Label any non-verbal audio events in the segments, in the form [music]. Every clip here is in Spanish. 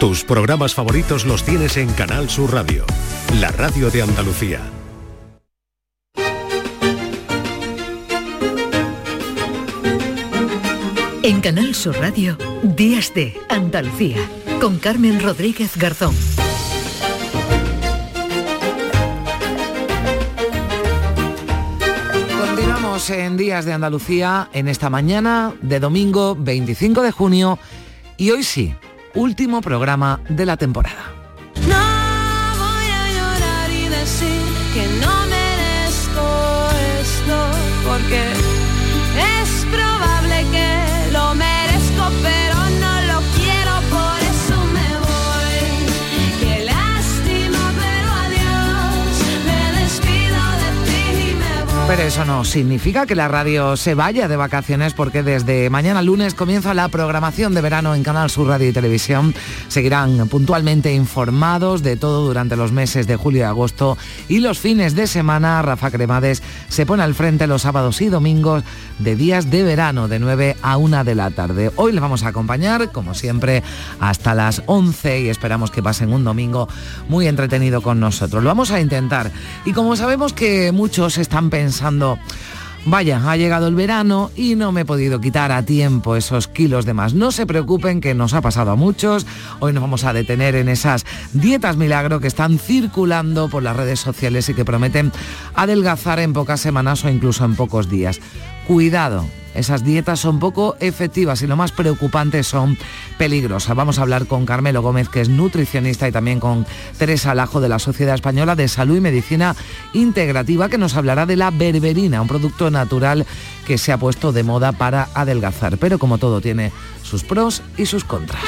Tus programas favoritos los tienes en Canal Sur Radio, la radio de Andalucía. En Canal Sur Radio, Días de Andalucía, con Carmen Rodríguez Garzón. Continuamos en Días de Andalucía en esta mañana de domingo 25 de junio y hoy sí, último programa de la temporada. Pero eso no significa que la radio se vaya de vacaciones porque desde mañana lunes comienza la programación de verano en Canal Sur Radio y Televisión. Seguirán puntualmente informados de todo durante los meses de julio y agosto y los fines de semana Rafa Cremades se pone al frente los sábados y domingos de días de verano de 9 a 1 de la tarde. Hoy les vamos a acompañar como siempre hasta las 11 y esperamos que pasen un domingo muy entretenido con nosotros. Lo vamos a intentar y como sabemos que muchos están pensando Vaya, ha llegado el verano y no me he podido quitar a tiempo esos kilos de más. No se preocupen que nos ha pasado a muchos. Hoy nos vamos a detener en esas dietas milagro que están circulando por las redes sociales y que prometen adelgazar en pocas semanas o incluso en pocos días. Cuidado, esas dietas son poco efectivas y lo más preocupante son peligrosas. Vamos a hablar con Carmelo Gómez, que es nutricionista, y también con Teresa Lajo de la Sociedad Española de Salud y Medicina Integrativa, que nos hablará de la berberina, un producto natural que se ha puesto de moda para adelgazar. Pero como todo tiene sus pros y sus contras.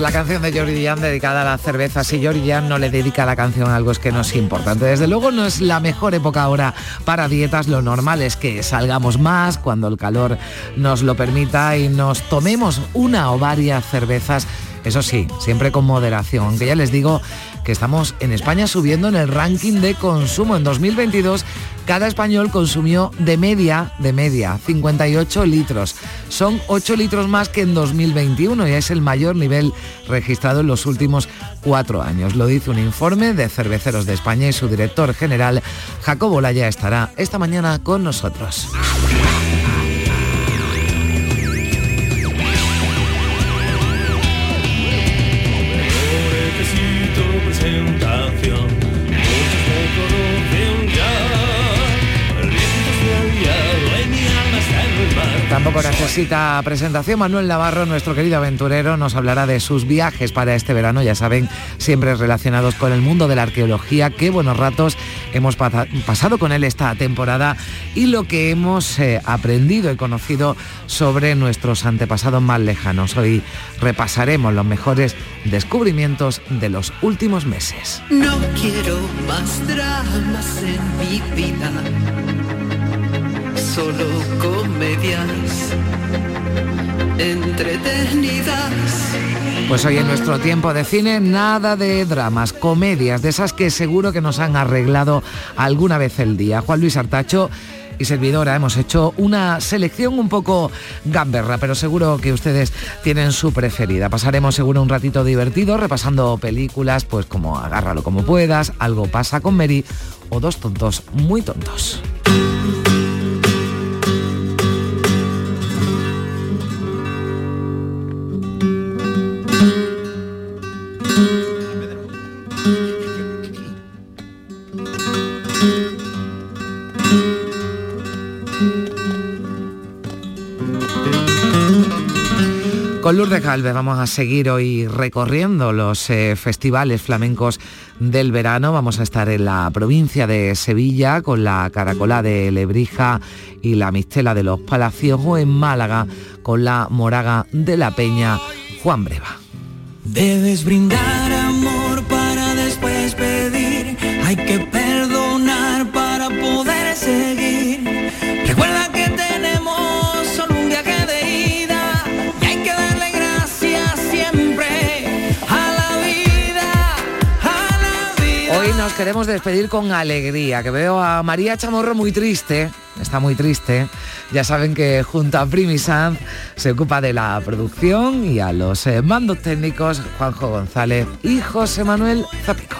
La canción de Jordi Jan dedicada a la cerveza, si Jordi Jan no le dedica la canción a algo es que no es importante. Desde luego no es la mejor época ahora para dietas, lo normal es que salgamos más cuando el calor nos lo permita y nos tomemos una o varias cervezas. Eso sí, siempre con moderación, aunque ya les digo estamos en España subiendo en el ranking de consumo. En 2022 cada español consumió de media, de media, 58 litros. Son 8 litros más que en 2021 y es el mayor nivel registrado en los últimos cuatro años. Lo dice un informe de Cerveceros de España y su director general, Jacobo Laya, estará esta mañana con nosotros. Tampoco necesita presentación. Manuel Navarro, nuestro querido aventurero, nos hablará de sus viajes para este verano, ya saben, siempre relacionados con el mundo de la arqueología. Qué buenos ratos hemos pasa- pasado con él esta temporada y lo que hemos eh, aprendido y conocido sobre nuestros antepasados más lejanos. Hoy repasaremos los mejores descubrimientos de los últimos meses. No quiero más dramas en mi vida, solo comedias entretenidas. Pues hoy en nuestro tiempo de cine, nada de dramas, comedias, de esas que seguro que nos han arreglado alguna vez el día. Juan Luis Artacho y servidora hemos hecho una selección un poco gamberra, pero seguro que ustedes tienen su preferida. Pasaremos seguro un ratito divertido repasando películas, pues como Agárralo como puedas, Algo pasa con Mary o Dos tontos muy tontos. Galvez vamos a seguir hoy recorriendo los eh, festivales flamencos del verano. Vamos a estar en la provincia de Sevilla con la Caracola de Lebrija y la Mistela de los Palacios o en Málaga con la Moraga de la Peña Juan Breva. Debes brindar queremos despedir con alegría, que veo a María Chamorro muy triste, está muy triste. Ya saben que junto a Primi Sanz se ocupa de la producción y a los eh, mandos técnicos Juanjo González y José Manuel Zapico.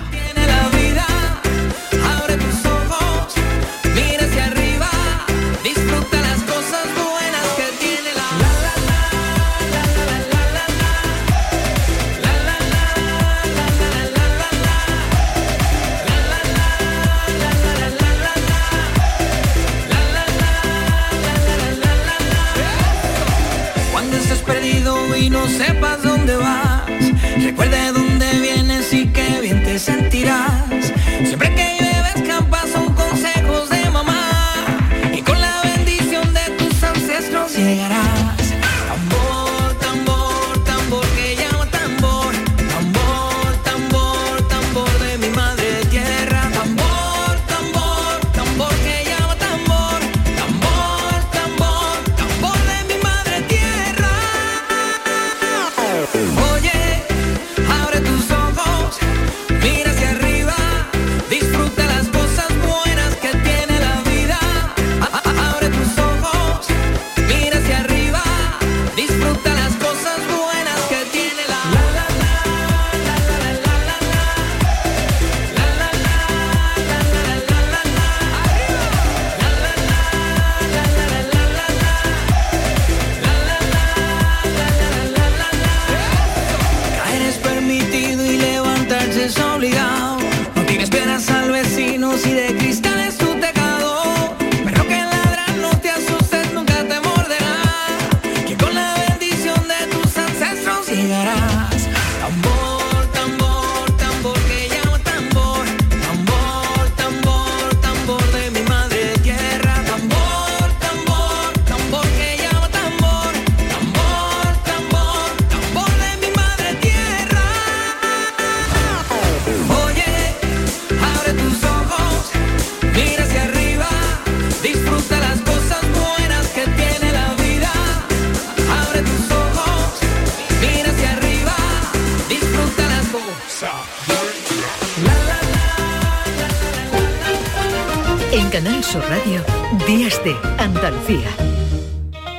Sur Radio, Días de Andalucía.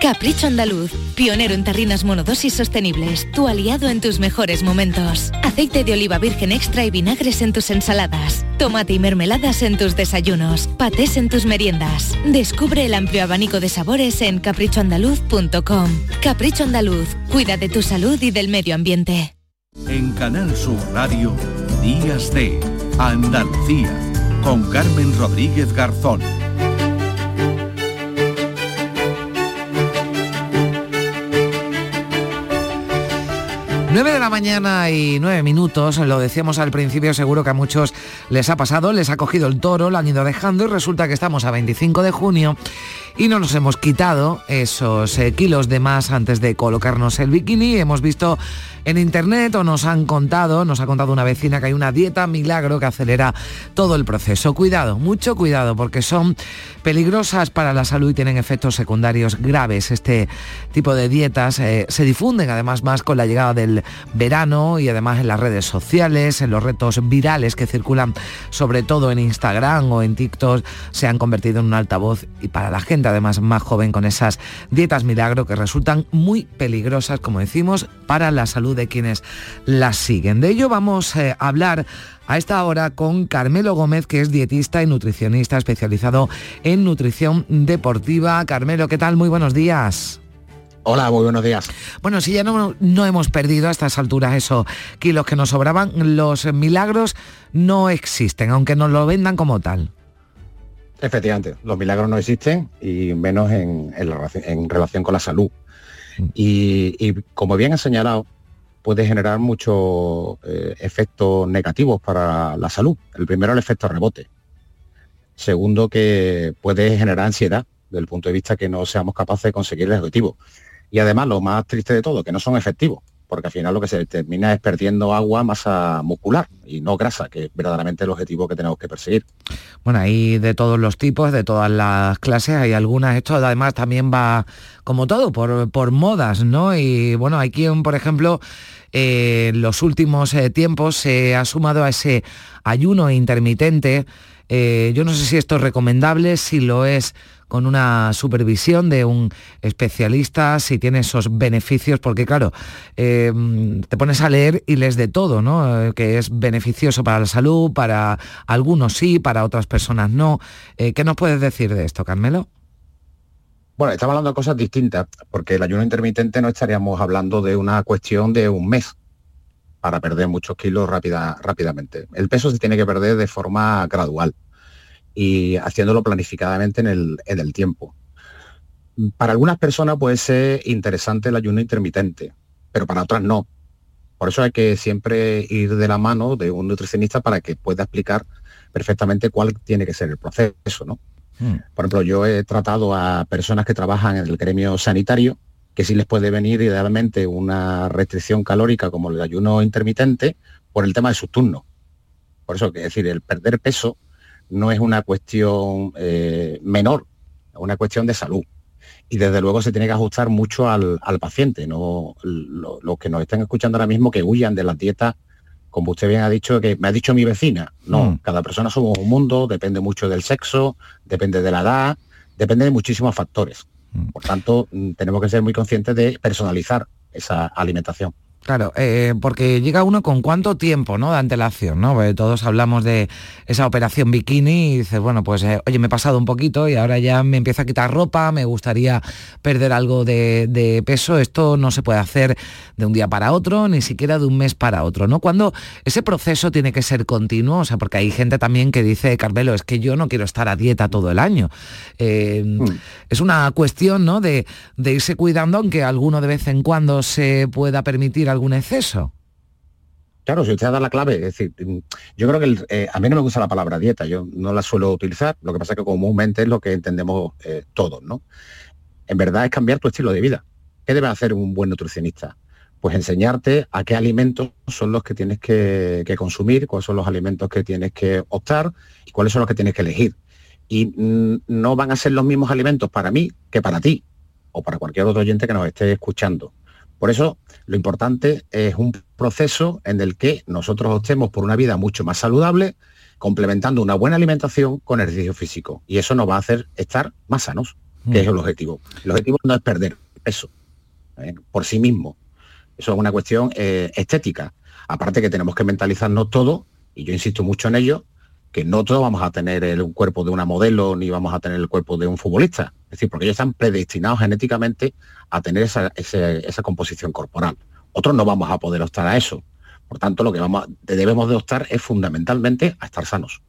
Capricho Andaluz, pionero en tarrinas monodosis sostenibles, tu aliado en tus mejores momentos. Aceite de oliva virgen extra y vinagres en tus ensaladas. Tomate y mermeladas en tus desayunos. Patés en tus meriendas. Descubre el amplio abanico de sabores en caprichoandaluz.com. Capricho Andaluz, cuida de tu salud y del medio ambiente. En Canal Sur Radio, Días de Andalucía, con Carmen Rodríguez Garzón. 9 de la mañana y 9 minutos, lo decíamos al principio, seguro que a muchos les ha pasado, les ha cogido el toro, lo han ido dejando y resulta que estamos a 25 de junio y no nos hemos quitado esos eh, kilos de más antes de colocarnos el bikini. Hemos visto en internet o nos han contado, nos ha contado una vecina que hay una dieta milagro que acelera todo el proceso. Cuidado, mucho cuidado, porque son peligrosas para la salud y tienen efectos secundarios graves. Este tipo de dietas eh, se difunden además más con la llegada del verano y además en las redes sociales, en los retos virales que circulan sobre todo en Instagram o en TikTok, se han convertido en un altavoz y para la gente además más joven con esas dietas milagro que resultan muy peligrosas, como decimos, para la salud de quienes las siguen. De ello vamos eh, a hablar a esta hora con Carmelo Gómez, que es dietista y nutricionista especializado en nutrición deportiva. Carmelo, ¿qué tal? Muy buenos días. Hola, muy buenos días. Bueno, si ya no, no hemos perdido a estas alturas esos kilos que nos sobraban, los milagros no existen, aunque nos lo vendan como tal. Efectivamente, los milagros no existen y menos en, en la relación, en relación con la salud. Y, y como bien has señalado, puede generar muchos eh, efectos negativos para la salud. El primero, el efecto rebote. Segundo, que puede generar ansiedad, desde el punto de vista que no seamos capaces de conseguir el objetivo. Y además, lo más triste de todo, que no son efectivos. Porque al final lo que se termina es perdiendo agua, masa muscular y no grasa, que es verdaderamente el objetivo que tenemos que perseguir. Bueno, hay de todos los tipos, de todas las clases, hay algunas, esto además también va como todo, por, por modas, ¿no? Y bueno, hay quien, por ejemplo, eh, en los últimos eh, tiempos se ha sumado a ese ayuno intermitente. Eh, yo no sé si esto es recomendable, si lo es con una supervisión de un especialista, si tiene esos beneficios, porque claro, eh, te pones a leer y lees de todo, ¿no? Eh, que es beneficioso para la salud, para algunos sí, para otras personas no. ¿Qué nos puedes decir de esto, Carmelo? Bueno, estamos hablando de cosas distintas, porque el ayuno intermitente no estaríamos hablando de una cuestión de un mes para perder muchos kilos rápida, rápidamente. El peso se tiene que perder de forma gradual y haciéndolo planificadamente en el, en el tiempo. Para algunas personas puede ser interesante el ayuno intermitente, pero para otras no. Por eso hay que siempre ir de la mano de un nutricionista para que pueda explicar perfectamente cuál tiene que ser el proceso, ¿no? Por ejemplo, yo he tratado a personas que trabajan en el gremio sanitario, que sí les puede venir idealmente una restricción calórica como el ayuno intermitente por el tema de sus turnos. Por eso, que es decir, el perder peso no es una cuestión eh, menor, es una cuestión de salud. Y desde luego se tiene que ajustar mucho al, al paciente, no los que nos están escuchando ahora mismo que huyan de las dietas, como usted bien ha dicho, que me ha dicho mi vecina. No, Mm. cada persona somos un mundo, depende mucho del sexo, depende de la edad, depende de muchísimos factores. Por tanto, mm, tenemos que ser muy conscientes de personalizar esa alimentación. Claro, eh, porque llega uno con cuánto tiempo, ¿no? De antelación, ¿no? Porque todos hablamos de esa operación bikini y dices, bueno, pues, eh, oye, me he pasado un poquito y ahora ya me empiezo a quitar ropa, me gustaría perder algo de, de peso. Esto no se puede hacer de un día para otro, ni siquiera de un mes para otro, ¿no? Cuando ese proceso tiene que ser continuo, o sea, porque hay gente también que dice, Carmelo, es que yo no quiero estar a dieta todo el año. Eh, Es una cuestión, ¿no? De, de irse cuidando, aunque alguno de vez en cuando se pueda permitir algún exceso. Claro, si usted ha dado la clave, es decir, mm, yo creo que el- eh, a mí no me gusta la palabra dieta, yo no la suelo utilizar, lo que pasa es que comúnmente es lo que entendemos eh, todos, ¿no? En verdad es cambiar tu estilo de vida. ¿Qué debe hacer un buen nutricionista? Pues enseñarte a qué alimentos son los que tienes que, consumir, cuáles son los alimentos que tienes que optar y cuáles son los que tienes que elegir. Y mm, no van a ser los mismos alimentos para mí que para ti o para cualquier otro oyente que nos esté escuchando. Por eso, lo importante es un proceso en el que nosotros optemos por una vida mucho más saludable, complementando una buena alimentación con ejercicio físico. Y eso nos va a hacer estar más sanos, que es el objetivo. El objetivo no es perder peso ¿eh? por sí mismo. Eso es una cuestión eh, estética. Aparte que tenemos que mentalizarnos todo, y yo insisto mucho en ello, que no todos vamos a tener el cuerpo de una modelo ni vamos a tener el cuerpo de un futbolista. Es decir, porque ellos están predestinados genéticamente a tener esa, composición corporal. Otros no vamos a poder optar a eso. Por tanto, lo que debemos de optar es fundamentalmente a estar sanos.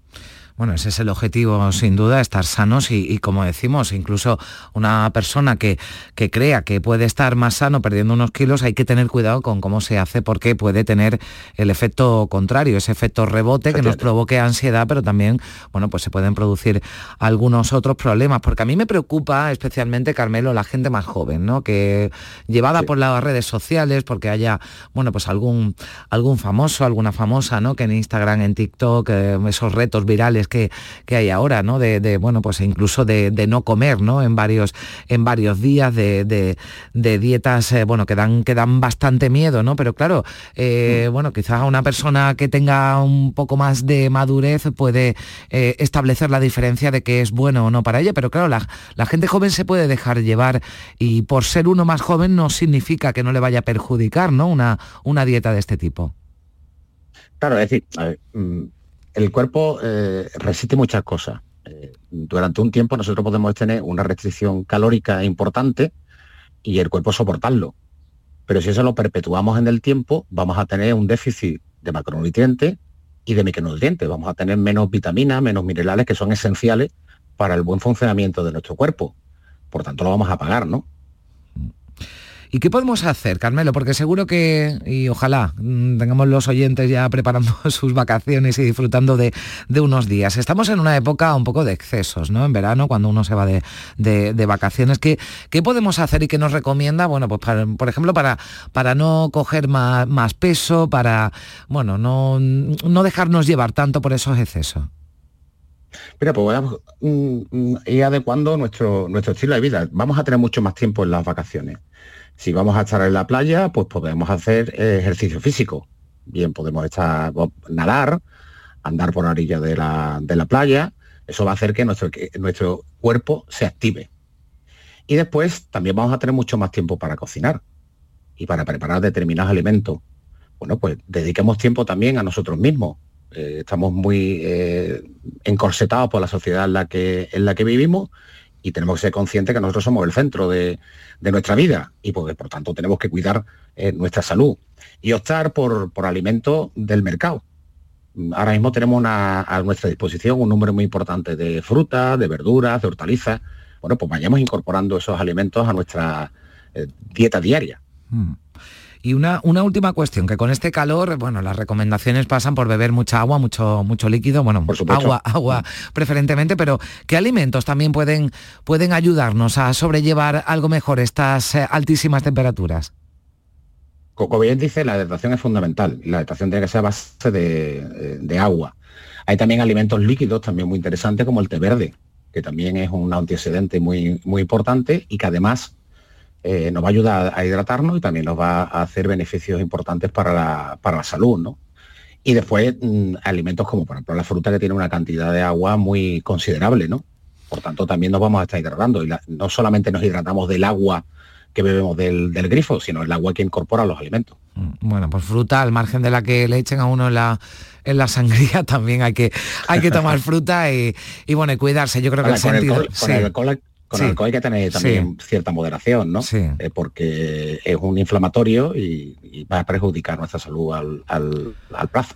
Bueno, ese es el objetivo, sin duda, estar sanos y, y, como decimos, incluso una persona que, que crea que puede estar más sano perdiendo unos kilos, hay que tener cuidado con cómo se hace porque puede tener el efecto contrario, ese efecto rebote que nos provoque ansiedad, pero también, bueno, pues se pueden producir algunos otros problemas. Porque a mí me preocupa especialmente, Carmelo, la gente más joven, ¿no? Que llevada por las redes sociales, porque haya, bueno, pues algún, algún famoso, alguna famosa, ¿no? Que en Instagram, en TikTok, eh, esos retos virales que, que hay ahora, ¿no? De, de, bueno, pues incluso de, de, no comer, ¿no? En varios, en varios días, de, de, dietas, eh, bueno, que dan, que dan bastante miedo, ¿no? Pero claro, eh, mm. bueno, quizás una persona que tenga un poco más de madurez puede eh, establecer la diferencia de que es bueno o no para ella, pero claro, la, la gente joven se puede dejar llevar y por ser uno más joven no significa que no le vaya a perjudicar, ¿no? Una, una dieta de este tipo. Claro, es decir, a ver, mm, el cuerpo eh, resiste muchas cosas. Eh, durante un tiempo nosotros podemos tener una restricción calórica importante y el cuerpo soportarlo. Pero si eso lo perpetuamos en el tiempo, vamos a tener un déficit de macronutrientes y de micronutrientes. Vamos a tener menos vitaminas, menos minerales que son esenciales para el buen funcionamiento de nuestro cuerpo. Por tanto, lo vamos a pagar, ¿no? ¿Y qué podemos hacer, Carmelo? Porque seguro que, y ojalá mm, tengamos los oyentes ya preparando [laughs] sus vacaciones y disfrutando de, unos días. Estamos en una época un poco de excesos, ¿no? En verano, cuando uno se va de, vacaciones. ¿Qué, ¿Qué, podemos hacer y qué nos recomienda? Bueno, pues por ejemplo, para, para no coger más, más peso, para, bueno, no, no dejarnos llevar tanto por esos excesos. Mira, pues vamos a mm, mm, ir adecuando nuestro, nuestro estilo de vida. Vamos a tener mucho más tiempo en las vacaciones. Si vamos a estar en la playa, pues podemos hacer eh, ejercicio físico. Bien, podemos estar, nadar, andar por la orilla de la, playa. Eso va a hacer que nuestro, nuestro cuerpo se active. Y después también vamos a tener mucho más tiempo para cocinar y para preparar determinados alimentos. Bueno, pues dediquemos tiempo también a nosotros mismos eh, estamos muy eh, encorsetados por la sociedad en la, que, en la que vivimos y tenemos que ser conscientes que nosotros somos el centro de, nuestra vida y pues, por tanto tenemos que cuidar eh, nuestra salud y optar por, por alimentos del mercado. Ahora mismo tenemos a nuestra disposición un número muy importante de frutas, de verduras, de hortalizas. Bueno, pues vayamos incorporando esos alimentos a nuestra dieta diaria. Mm. Y una, una última cuestión, que con este calor, bueno, las recomendaciones pasan por beber mucha agua, mucho, mucho líquido, bueno, agua, agua preferentemente, pero ¿qué alimentos también pueden, pueden ayudarnos a sobrellevar algo mejor estas eh, altísimas temperaturas? Como bien dice, la hidratación es fundamental. La hidratación tiene que ser a base de, eh, de agua. Hay también alimentos líquidos también muy interesantes como el té verde, que también es un antioxidante muy, muy importante y que además eh, nos va a ayudar a hidratarnos y también nos va a hacer beneficios importantes para la, para la salud, ¿no? Y después mm, alimentos como por ejemplo la fruta que tiene una cantidad de agua muy considerable, ¿no? Por tanto, también nos vamos a estar hidratando. Y no solamente nos hidratamos del agua que bebemos del, grifo, sino el agua que incorpora los alimentos. Mm, bueno, pues fruta, al margen de la que le echen a uno en la, en la sangría, [laughs] también hay que, hay que tomar fruta y, bueno, y cuidarse. Yo creo que el sentido... Con el alcohol hay que tener también cierta moderación, ¿no? Eh, porque es un inflamatorio y, va a perjudicar nuestra salud al, al,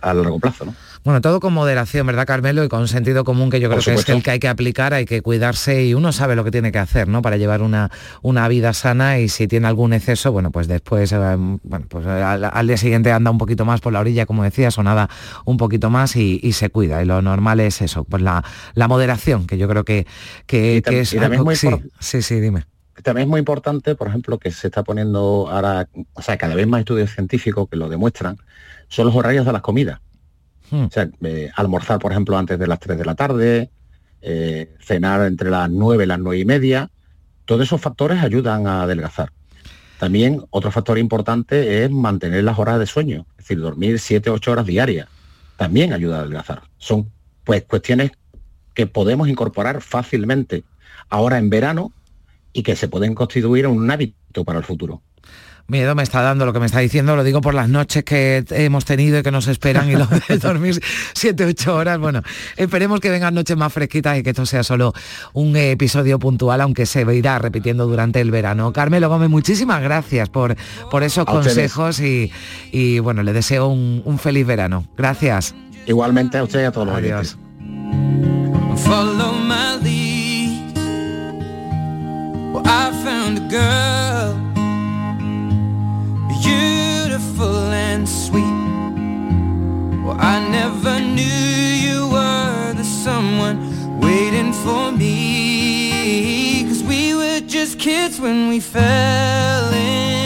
al largo plazo, ¿no? Bueno, todo con moderación, ¿verdad, Carmelo? Y con sentido común que yo creo que es el que hay que aplicar, hay que cuidarse y uno sabe lo que tiene que hacer, ¿no? Para llevar una, una vida sana y si tiene algún exceso, bueno, pues después, eh, bueno, pues al, día siguiente anda un poquito más por la orilla, como decías, o nada un poquito más y, se cuida. Y lo normal es eso, pues la, moderación, que yo creo que, que, es algo, sí, sí, sí, dime también es muy importante, por ejemplo, que se está poniendo ahora, o sea, cada vez más estudios científicos que lo demuestran, son los horarios de las comidas. Hmm. O sea, eh, almorzar, por ejemplo, antes de las 3 de la tarde, eh, cenar entre las 9 y las 9 y media, todos esos factores ayudan a adelgazar. También otro factor importante es mantener las horas de sueño, es decir, dormir 7 8 horas diarias. También ayuda a adelgazar. Son pues cuestiones que podemos incorporar fácilmente ahora en verano y que se pueden constituir un hábito para el futuro. Miedo me está dando lo que me está diciendo, lo digo por las noches que hemos tenido y que nos esperan y lo de [laughs] dormir 7, 8 horas. Bueno, esperemos que vengan noches más fresquitas y que esto sea solo un episodio puntual, aunque se irá repitiendo durante el verano. Carmelo Gómez, muchísimas gracias por, por esos consejos y, bueno, le deseo un, feliz verano. Gracias. Igualmente a usted y a todos los Adiós. beautiful and sweet. Well, I never knew you were the someone waiting for me. Cause we were just kids when we fell in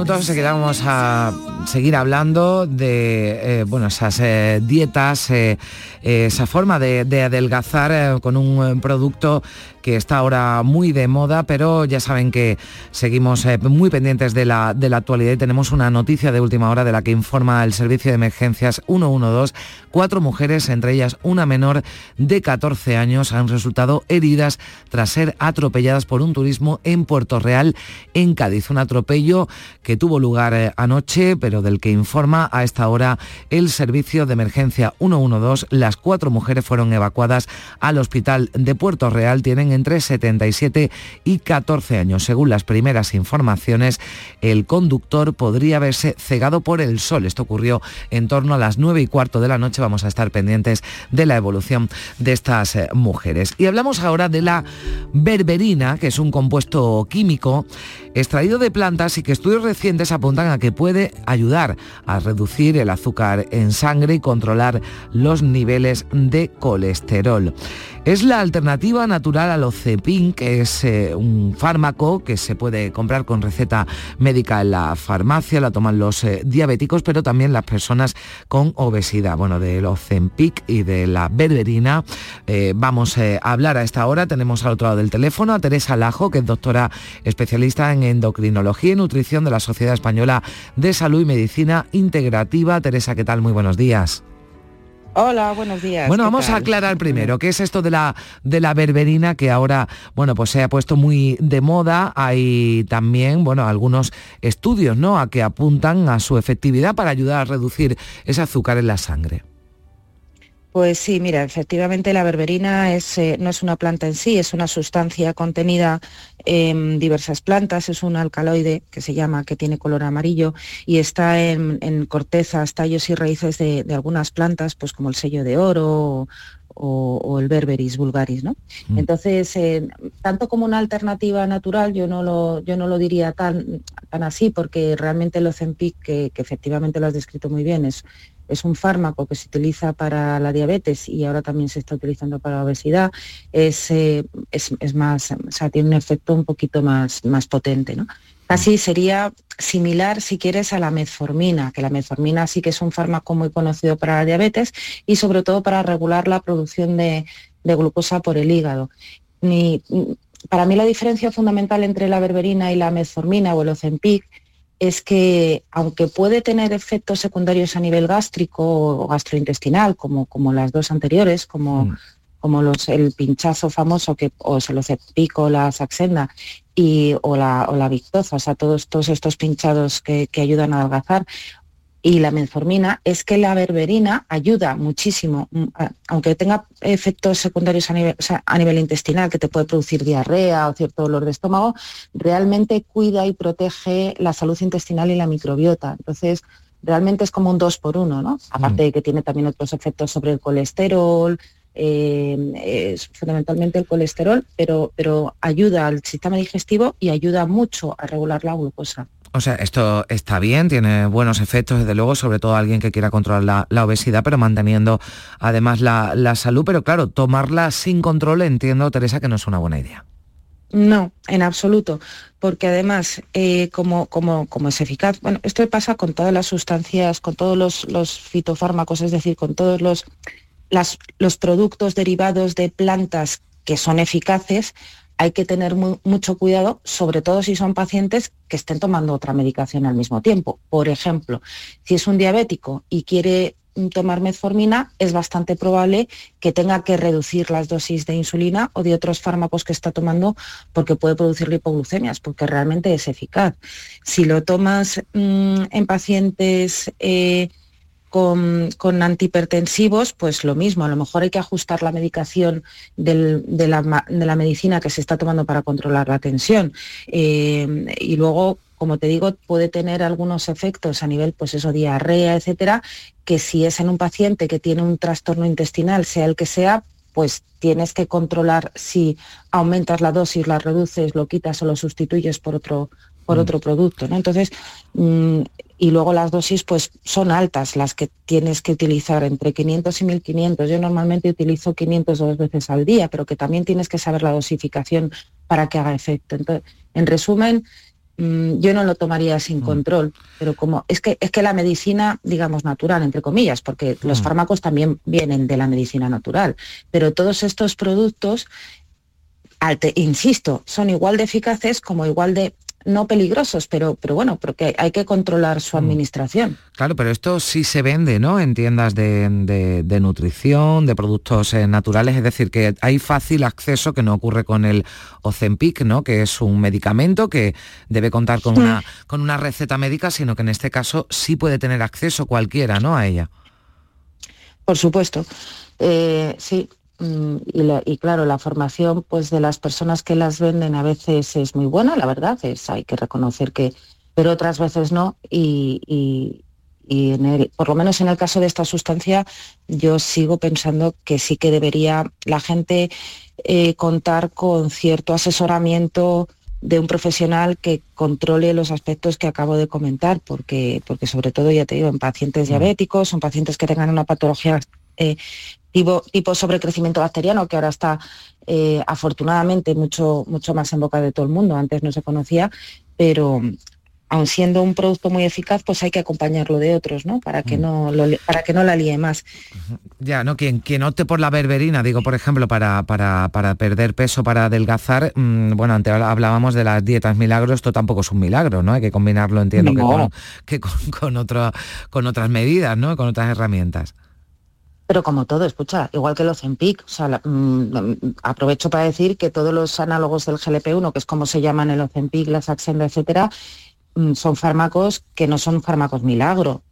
minutos, se quedamos a seguir hablando de eh, bueno, esas eh, dietas, eh, esa forma de, de adelgazar con un producto que está ahora muy de moda, pero ya saben que seguimos eh, muy pendientes de la, de la actualidad y tenemos una noticia de última hora de la que informa el Servicio de Emergencias 112. Cuatro mujeres, entre ellas una menor de 14 años, han resultado heridas tras ser atropelladas por un turismo en Puerto Real, en Cádiz. Un atropello que tuvo lugar eh, anoche, pero del que informa a esta hora el Servicio de Emergencia 112. Las cuatro mujeres fueron evacuadas al hospital de Puerto Real. Tienen entre 77 y 14 años. Según las primeras informaciones, el conductor podría haberse cegado por el sol. Esto ocurrió en torno a las 9 y cuarto de la noche. Vamos a estar pendientes de la evolución de estas eh, mujeres. Y hablamos ahora de la berberina, que es un compuesto químico extraído de plantas y que estudios recientes apuntan a que puede ayudar a reducir el azúcar en sangre y controlar los niveles de colesterol. Es la alternativa natural al Ocepin, que es eh, un fármaco que se puede comprar con receta médica en la farmacia, la toman los eh, diabéticos, pero también las personas con obesidad. Bueno, del Ozempic y de la berberina eh, vamos a hablar a esta hora. Tenemos al otro lado del teléfono a Teresa Lajo, que es doctora especialista en endocrinología y nutrición de la Sociedad Española de Salud y Medicina Integrativa. Teresa, ¿qué tal? Muy buenos días. Hola, buenos días. Bueno, vamos a aclarar primero qué es esto de la de la berberina que ahora, bueno, pues se ha puesto muy de moda. Hay también, bueno, algunos estudios, ¿no? A que apuntan a su efectividad para ayudar a reducir ese azúcar en la sangre. Pues sí, mira, efectivamente la berberina es, eh, no es una planta en sí, es una sustancia contenida en diversas plantas, es un alcaloide que se llama, que tiene color amarillo y está en, cortezas, tallos y raíces de, algunas plantas, pues como el sello de oro o, el berberis vulgaris, ¿no? Mm. Entonces, eh, tanto como una alternativa natural, yo no lo, yo no lo diría tan, tan así, porque realmente el Ozempic, que, que efectivamente lo has descrito muy bien, es es un fármaco que se utiliza para la diabetes y ahora también se está utilizando para la obesidad, es, eh, es, más, o sea, tiene un efecto un poquito más, más potente. ¿no? Casi sería similar, si quieres, a la metformina, que la metformina sí que es un fármaco muy conocido para la diabetes y sobre todo para regular la producción de, glucosa por el hígado. para mí la diferencia fundamental entre la berberina y la metformina o el Ozempic es que aunque puede tener efectos secundarios a nivel gástrico o gastrointestinal, como, como las dos anteriores, como, mm. como los, el pinchazo famoso que o se lo pico, la saxenda y, o, la, o la victoza, o sea, todos, todos estos pinchados que, que ayudan a adelgazar, y la metformina es que la berberina ayuda muchísimo, mm, aunque tenga efectos secundarios a nivel, intestinal, que te puede producir diarrea o cierto dolor de estómago, realmente cuida y protege la salud intestinal y la microbiota. Entonces, realmente es como un dos por uno, ¿no? Aparte de que tiene también otros efectos sobre el colesterol, eh, es fundamentalmente el colesterol, pero, pero ayuda al sistema digestivo y ayuda mucho a regular la glucosa. O sea, esto está bien, tiene buenos efectos, desde luego, sobre todo alguien que quiera controlar la, obesidad, pero manteniendo además la, salud. Pero claro, tomarla sin control, entiendo, Teresa, que no es una buena idea. No, en absoluto, porque además, eh, como, como, como, es eficaz, bueno, esto pasa con todas las sustancias, con todos los, fitofármacos, es decir, con todos los, los productos derivados de plantas que son eficaces, hay que tener mucho cuidado, sobre todo si son pacientes que estén tomando otra medicación al mismo tiempo. Por ejemplo, si es un diabético y quiere tomar metformina, es bastante probable que tenga que reducir las dosis de insulina o de otros fármacos que está tomando porque puede producir hipoglucemias, porque realmente es eficaz. Si lo tomas mm, en pacientes eh, con, antihipertensivos, pues lo mismo, a lo mejor hay que ajustar la medicación de, la, medicina que se está tomando para controlar la tensión. Eh, y luego, como te digo, puede tener algunos efectos a nivel, pues eso, diarrea, etcétera, que si es en un paciente que tiene un trastorno intestinal, sea el que sea, pues tienes que controlar si aumentas la dosis, la reduces, lo quitas o lo sustituyes por otro, por mm. otro producto. ¿no? Entonces, mm, y luego las dosis pues son altas las que tienes que utilizar entre 500 y 1500. Yo normalmente utilizo 500 dos veces al día, pero que también tienes que saber la dosificación para que haga efecto. Entonces, en resumen, mm, yo no lo tomaría sin control, pero como es que es que la medicina, digamos, natural, entre comillas, porque los Mm. fármacos también vienen de la medicina natural, pero todos estos productos, al te- insisto, son igual de eficaces como igual de no peligrosos, pero, pero bueno, porque hay que controlar su administración. Claro, pero esto sí se vende, ¿no? En tiendas de, de- de nutrición, de productos eh, naturales, es decir, que hay fácil acceso que no ocurre con el Ozempic, ¿no? Que es un medicamento que debe contar con una, con una receta médica, sino que en este caso sí puede tener acceso cualquiera, ¿no? A ella. Por supuesto. Eh, sí. Mm, Y, la- y claro, la formación pues, de las personas que las venden a veces es muy buena, la verdad, es, hay que reconocer que, pero otras veces no. Y, y- y en el- por lo menos en el caso de esta sustancia, yo sigo pensando que sí que debería la gente eh, contar con cierto asesoramiento de un profesional que controle los aspectos que acabo de comentar, porque, porque sobre todo, ya te digo, en pacientes diabéticos, en pacientes que tengan una patología eh, tipo, tipo sobrecrecimiento bacteriano, que ahora está eh, afortunadamente mucho, mucho más en boca de todo el mundo, antes no se conocía, pero aun siendo un producto muy eficaz, pues hay que acompañarlo de otros, ¿no? Para que no, lo li- para que no la líe más. Ya, ¿no? Quien, quien opte por la berberina, digo, por ejemplo, para, para, para perder peso, para adelgazar, mm, bueno, antes hablábamos de las dietas milagros, esto tampoco es un milagro, ¿no? Hay que combinarlo, entiendo, que, No. con, que con, con otro- con otras medidas, ¿no? Con otras herramientas. Pero como todo, escucha, igual que el Ozempic, o mm, mm, aprovecho para decir que todos los análogos del GLP-1, que es como se llaman el Ozempic, la Saxenda, etcétera, mm, son fármacos que no son fármacos milagro,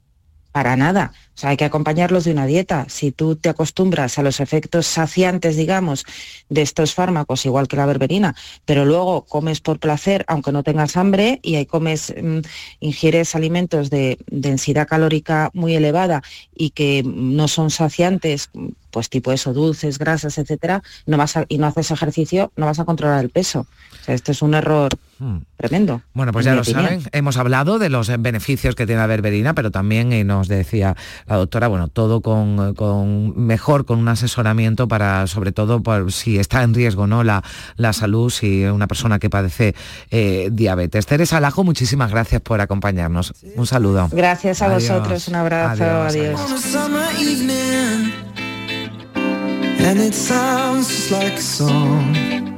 para nada. O sea, hay que acompañarlos de una dieta. Si tú te acostumbras a los efectos saciantes, digamos, de estos fármacos, igual que la berberina, pero luego comes por placer, aunque no tengas hambre, y ahí comes, mm, ingieres alimentos de densidad calórica muy elevada y que no son saciantes, pues tipo eso, dulces, grasas, etcétera, no vas a- y no haces ejercicio, no vas a controlar el peso. Esto es un error Hmm. tremendo. Bueno, pues ya lo opinión. saben, hemos hablado de los eh, beneficios que tiene la berberina, pero también y nos decía la doctora, bueno, todo con, con mejor, con un asesoramiento para, sobre todo, por si está en riesgo ¿no? la, la salud, si una persona que padece eh, diabetes. Teresa Lajo, muchísimas gracias por acompañarnos. Un saludo. Gracias a Adiós. vosotros, un abrazo, Adiós, adiós. on a summer evening and it sounds just like a song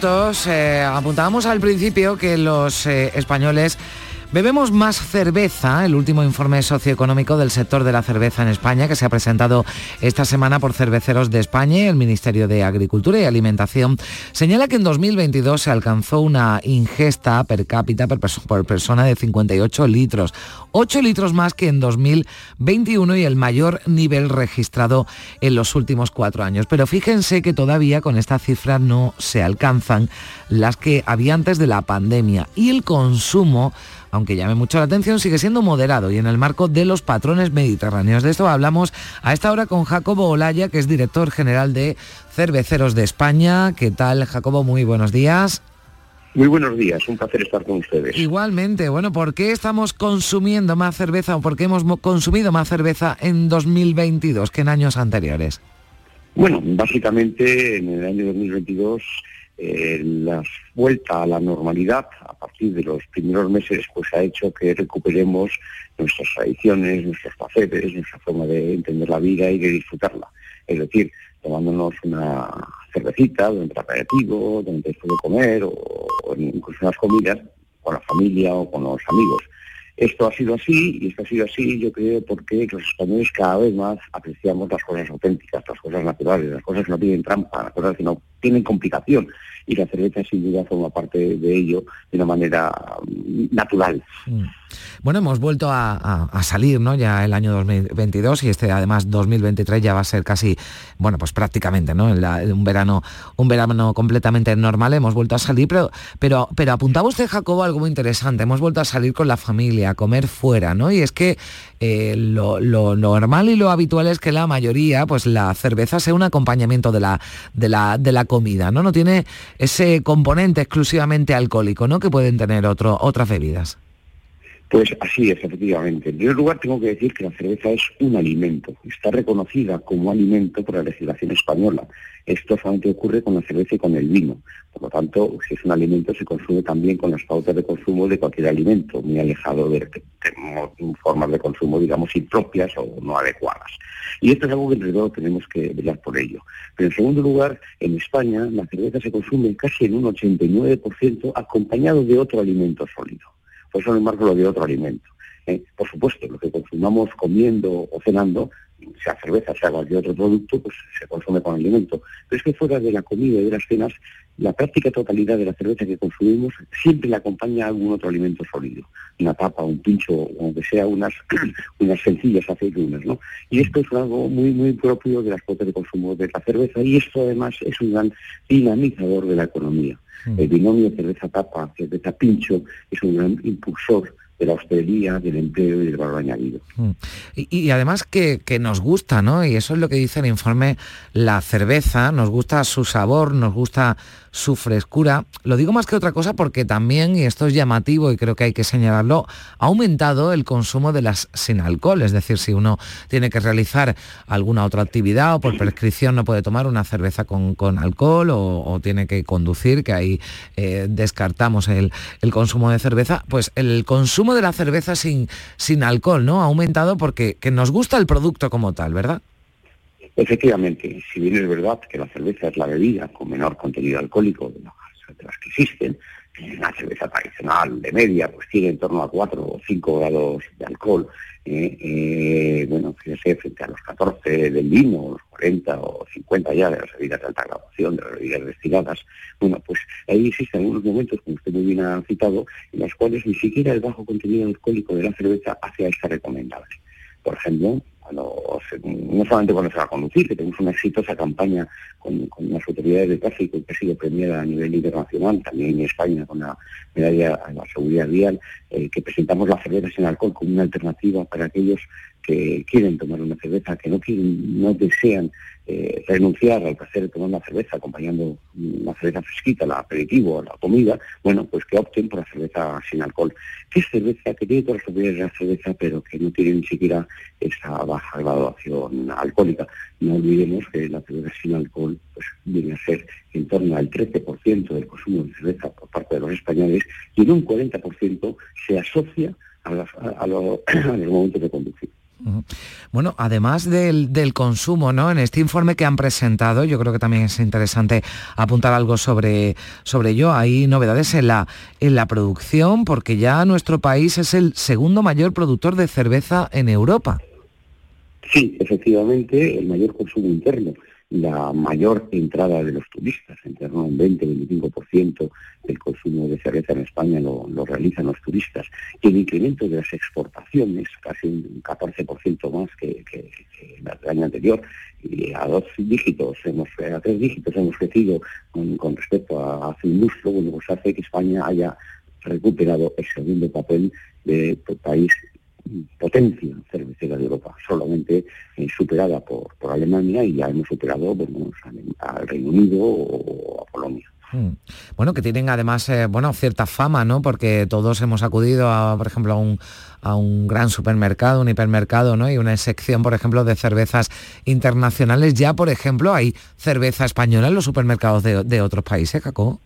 minutos. eh, apuntábamos al principio que los eh, españoles bebemos más cerveza. El último informe socioeconómico del sector de la cerveza en España, que se ha presentado esta semana por Cerveceros de España el Ministerio de Agricultura y Alimentación, señala que en 2022 se alcanzó una ingesta per cápita por persona de 58 litros. 8 litros más que en 2021 y el mayor nivel registrado en los últimos cuatro años. Pero fíjense que todavía con esta cifra no se alcanzan las que había antes de la pandemia y el consumo aunque llame mucho la atención, sigue siendo moderado y en el marco de los patrones mediterráneos. De esto hablamos a esta hora con Jacobo Olaya, que es director general de Cerveceros de España. ¿Qué tal, Jacobo? Muy buenos días. Muy buenos días, un placer estar con ustedes. Igualmente, bueno, ¿por qué estamos consumiendo más cerveza o por qué hemos mo- consumido más cerveza en 2022 que en años anteriores? Bueno, básicamente en el año 2022 eh, la vuelta a la normalidad a partir de los primeros meses pues ha hecho que recuperemos nuestras tradiciones, nuestros placeres, nuestra forma de entender la vida y de disfrutarla. Es decir, tomándonos una cervecita durante el aperitivo, durante después de comer o, o incluso unas comidas con la familia o con los amigos. Esto ha sido así y esto ha sido así, yo creo, porque los españoles cada vez más apreciamos las cosas auténticas, las cosas naturales, las cosas que no tienen trampa, las cosas que no tienen complicación. Y la cerveza sin duda forma parte de ello de una manera mm, natural. Mm. Bueno, hemos vuelto a, salir, ¿no? Ya el año 2022 y este además 2023 ya va a ser casi, bueno, pues prácticamente, ¿no? En la- un verano, un verano completamente normal. Hemos vuelto a salir, pero, pero, pero apuntaba usted, Jacobo, algo muy interesante. Hemos vuelto a salir con la familia, a comer fuera, ¿no? Y es que eh, lo, lo normal y lo habitual es que la mayoría, pues la cerveza sea un acompañamiento de la, de la, de la comida, ¿no? No tiene ese componente exclusivamente alcohólico, ¿no? Que pueden tener otro, otras bebidas. Pues así es, efectivamente. En primer lugar, tengo que decir que la cerveza es un alimento. Está reconocida como alimento por la legislación española. Esto solamente ocurre con la cerveza y con el vino. Por lo tanto, si es un alimento, se consume también con las pautas de consumo de cualquier alimento, muy alejado de, formas de consumo, digamos, impropias o no adecuadas. Y esto es algo que entre tenemos que velar por ello. Pero en segundo lugar, en España la cerveza se consume casi en un 89% acompañado de otro alimento sólido. Por eso no marco lo de otro alimento. ¿eh? Por supuesto, lo que consumamos comiendo o cenando, sea cerveza, sea cualquier otro producto, pues se consume con alimento. Pero es que fuera de la comida y de las cenas, la práctica totalidad de la cerveza que consumimos siempre la acompaña algún otro alimento sólido. Una tapa, un pincho, o aunque sea unas, [clears throat] unas sencillas aceitunas, ¿no? Y esto es algo muy, muy propio de las cuotas de consumo de la cerveza y esto además es un gran dinamizador de la economía. El binomio cerveza-tapa, cerveza-pincho es un gran impulsor de la hostelería, del empleo y del valor añadido. Mm. Y, además que, que nos gusta, ¿no? Y eso es lo que dice el informe, la cerveza, nos gusta su sabor, nos gusta su frescura. Lo digo más que otra cosa porque también, y esto es llamativo y creo que hay que señalarlo, ha aumentado el consumo de las sin alcohol. Es decir, si uno tiene que realizar alguna otra actividad o por prescripción no puede tomar una cerveza con, con alcohol o, o tiene que conducir, que ahí eh, descartamos el, el consumo de cerveza, pues el consumo de la cerveza sin, sin alcohol, ¿no? Ha aumentado porque que nos gusta el producto como tal, ¿verdad? Efectivamente, si bien es verdad que la cerveza es la bebida con menor contenido alcohólico de las, de las que existen, eh, la cerveza tradicional de media pues tiene en torno a 4 o 5 grados de alcohol, eh, eh, bueno, fíjese, frente a los 14 del vino, los 40 o 50 ya de las bebidas de alta graduación, de las bebidas destiladas, bueno, pues ahí existen algunos momentos, como usted muy bien ha citado, en los cuales ni siquiera el bajo contenido alcohólico de la cerveza hace a esta recomendable. Por ejemplo, no solamente cuando se va a conducir, que tenemos una exitosa campaña con, las autoridades de tráfico que ha sido premiada a nivel internacional, también en España con la medalla a la seguridad vial, eh, que presentamos la cerveza sin alcohol como una alternativa para aquellos que quieren tomar una cerveza, que no quieren, no desean eh, renunciar al placer de tomar una cerveza acompañando una cerveza fresquita, el aperitivo, la comida, bueno, pues que opten por la cerveza sin alcohol. Que es cerveza que tiene todas las propiedades de la cerveza, pero que no tiene ni siquiera esa baja graduación alcohólica. No olvidemos que la cerveza sin alcohol pues, viene a ser en torno al 13% del consumo de cerveza por parte de los españoles y en un 40% se asocia [clears throat] a, los momentos de conducir. Bueno, además del, del consumo, ¿no? En este informe que han presentado, yo creo que también es interesante apuntar algo sobre, sobre ello. Hay novedades en la, en la producción, porque ya nuestro país es el segundo mayor productor de cerveza en Europa. Sí, efectivamente, el mayor consumo interno, la mayor entrada de los turistas, en torno a un 20-25% del consumo de cerveza en España lo, realizan los turistas, y el incremento de las exportaciones, casi un 14% más que el año anterior, y a dos dígitos, hemos, a tres dígitos hemos crecido con, con respecto a hace un lustro, bueno, pues hace que España haya recuperado el segundo papel de país potencia cervecera de Europa, solamente eh, superada por, por Alemania y ya hemos superado bueno, al Reino Unido o a Polonia. Mm. Bueno, que tienen además, eh, bueno, cierta fama, ¿no? Porque todos hemos acudido, a, por ejemplo, a un, a un gran supermercado, un hipermercado, ¿no? Y una sección, por ejemplo, de cervezas internacionales. Ya, por ejemplo, hay cerveza española en los supermercados de, de otros países, Caco.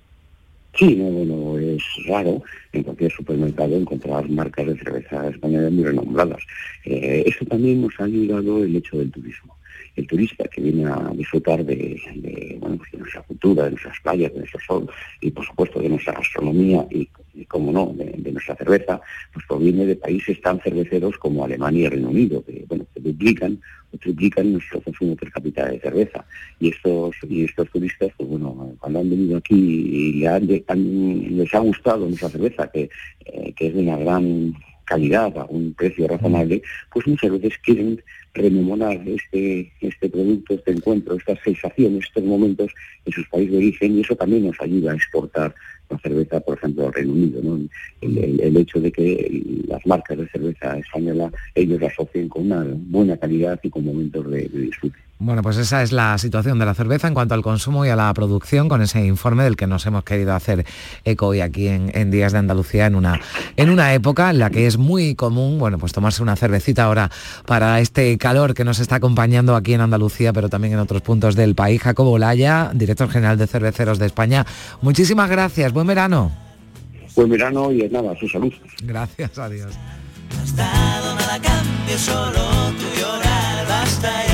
Sí, no, bueno, es raro en cualquier supermercado encontrar marcas de cerveza española muy renombradas. Eh, eso también nos ha ayudado el hecho del turismo el turista que viene a disfrutar de, bueno, pues de nuestra cultura, de nuestras playas, de nuestro sol y por supuesto de nuestra gastronomía y, como no, de, nuestra cerveza, pues proviene de países tan cerveceros como Alemania y Reino Unido, que bueno, duplican o triplican nuestro consumo per cápita de cerveza. Y estos, y estos turistas, pues bueno, cuando han venido aquí y les ha gustado nuestra cerveza, que, eh, que es de una gran calidad a un precio razonable, pues muchas veces quieren rememorar este, este producto, este encuentro, estas sensaciones, estos momentos en sus países de origen y eso también nos ayuda a exportar la cerveza, por ejemplo, Reino Unido. ¿no? El, hecho de que las marcas de cerveza española ellos la asocien con una buena calidad y con momentos de disfrute. Bueno, pues esa es la situación de la cerveza en cuanto al consumo y a la producción, con ese informe del que nos hemos querido hacer eco hoy aquí en, Días de Andalucía, en una, en una época en la que es muy común, bueno, pues tomarse una cervecita ahora para este calor que nos está acompañando aquí en Andalucía, pero también en otros puntos del país. Jacobo Laya, director general de Cerveceros de España, muchísimas gracias, buen verano. Buen verano y nada, su salud. Gracias, adiós. de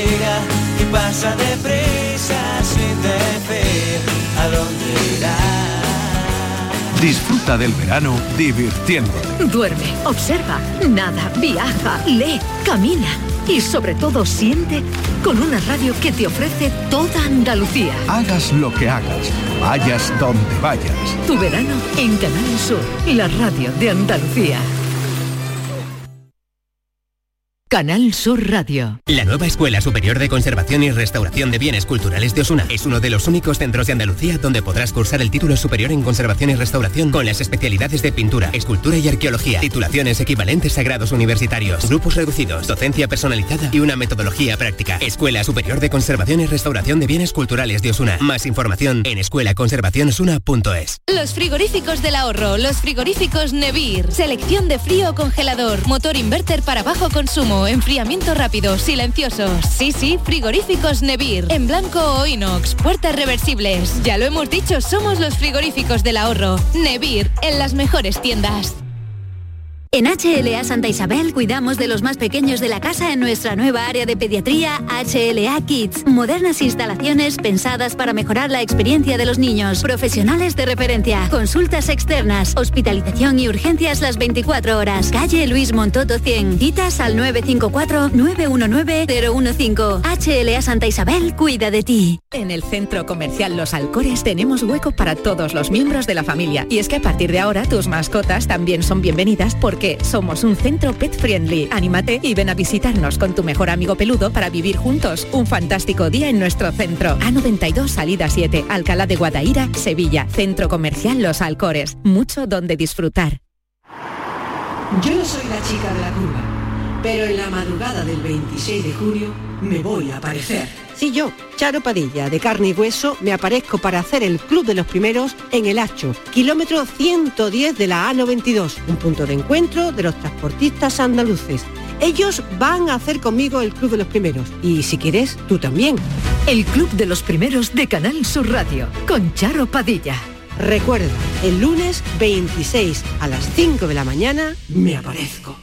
pasa deprisa sin decir a dónde irá. Disfruta del verano divirtiéndote. Duerme, observa, nada, viaja, lee, camina y sobre todo siente con una radio que te ofrece toda Andalucía. Hagas lo que hagas, vayas donde vayas. Tu verano en Canal Sur, la radio de Andalucía. Canal Sur Radio. La nueva Escuela Superior de Conservación y Restauración de Bienes Culturales de Osuna es uno de los únicos centros de Andalucía donde podrás cursar el título superior en conservación y restauración con las especialidades de pintura, escultura y arqueología, titulaciones equivalentes a grados universitarios, grupos reducidos, docencia personalizada y una metodología práctica. Escuela Superior de Conservación y Restauración de Bienes Culturales de Osuna. Más información en escuelaconservacionosuna.es. Los frigoríficos del ahorro, los frigoríficos Nevir, selección de frío congelador, motor inverter para bajo consumo enfriamiento rápido, silencioso. Sí, sí, frigoríficos Nevir, en blanco o inox, puertas reversibles. Ya lo hemos dicho, somos los frigoríficos del ahorro. Nevir, en las mejores tiendas. En HLA Santa Isabel cuidamos de los más pequeños de la casa en nuestra nueva área de pediatría HLA Kids. Modernas instalaciones pensadas para mejorar la experiencia de los niños. Profesionales de referencia. Consultas externas. Hospitalización y urgencias las 24 horas. Calle Luis Montoto 100. Citas al 954-919-015. HLA Santa Isabel cuida de ti. En el Centro Comercial Los Alcores tenemos hueco para todos los miembros de la familia. Y es que a partir de ahora tus mascotas también son bienvenidas porque que somos un centro pet friendly. Anímate y ven a visitarnos con tu mejor amigo peludo para vivir juntos un fantástico día en nuestro centro. A92 Salida 7, Alcalá de Guadaira, Sevilla, Centro Comercial Los Alcores. Mucho donde disfrutar. Yo no soy la chica de la curva, pero en la madrugada del 26 de julio me voy a aparecer. Sí, yo, Charo Padilla, de carne y hueso, me aparezco para hacer el Club de los Primeros en el Hacho, kilómetro 110 de la A92, un punto de encuentro de los transportistas andaluces. Ellos van a hacer conmigo el Club de los Primeros y si quieres, tú también. El Club de los Primeros de Canal Sur Radio, con Charo Padilla. Recuerda, el lunes 26 a las 5 de la mañana me aparezco.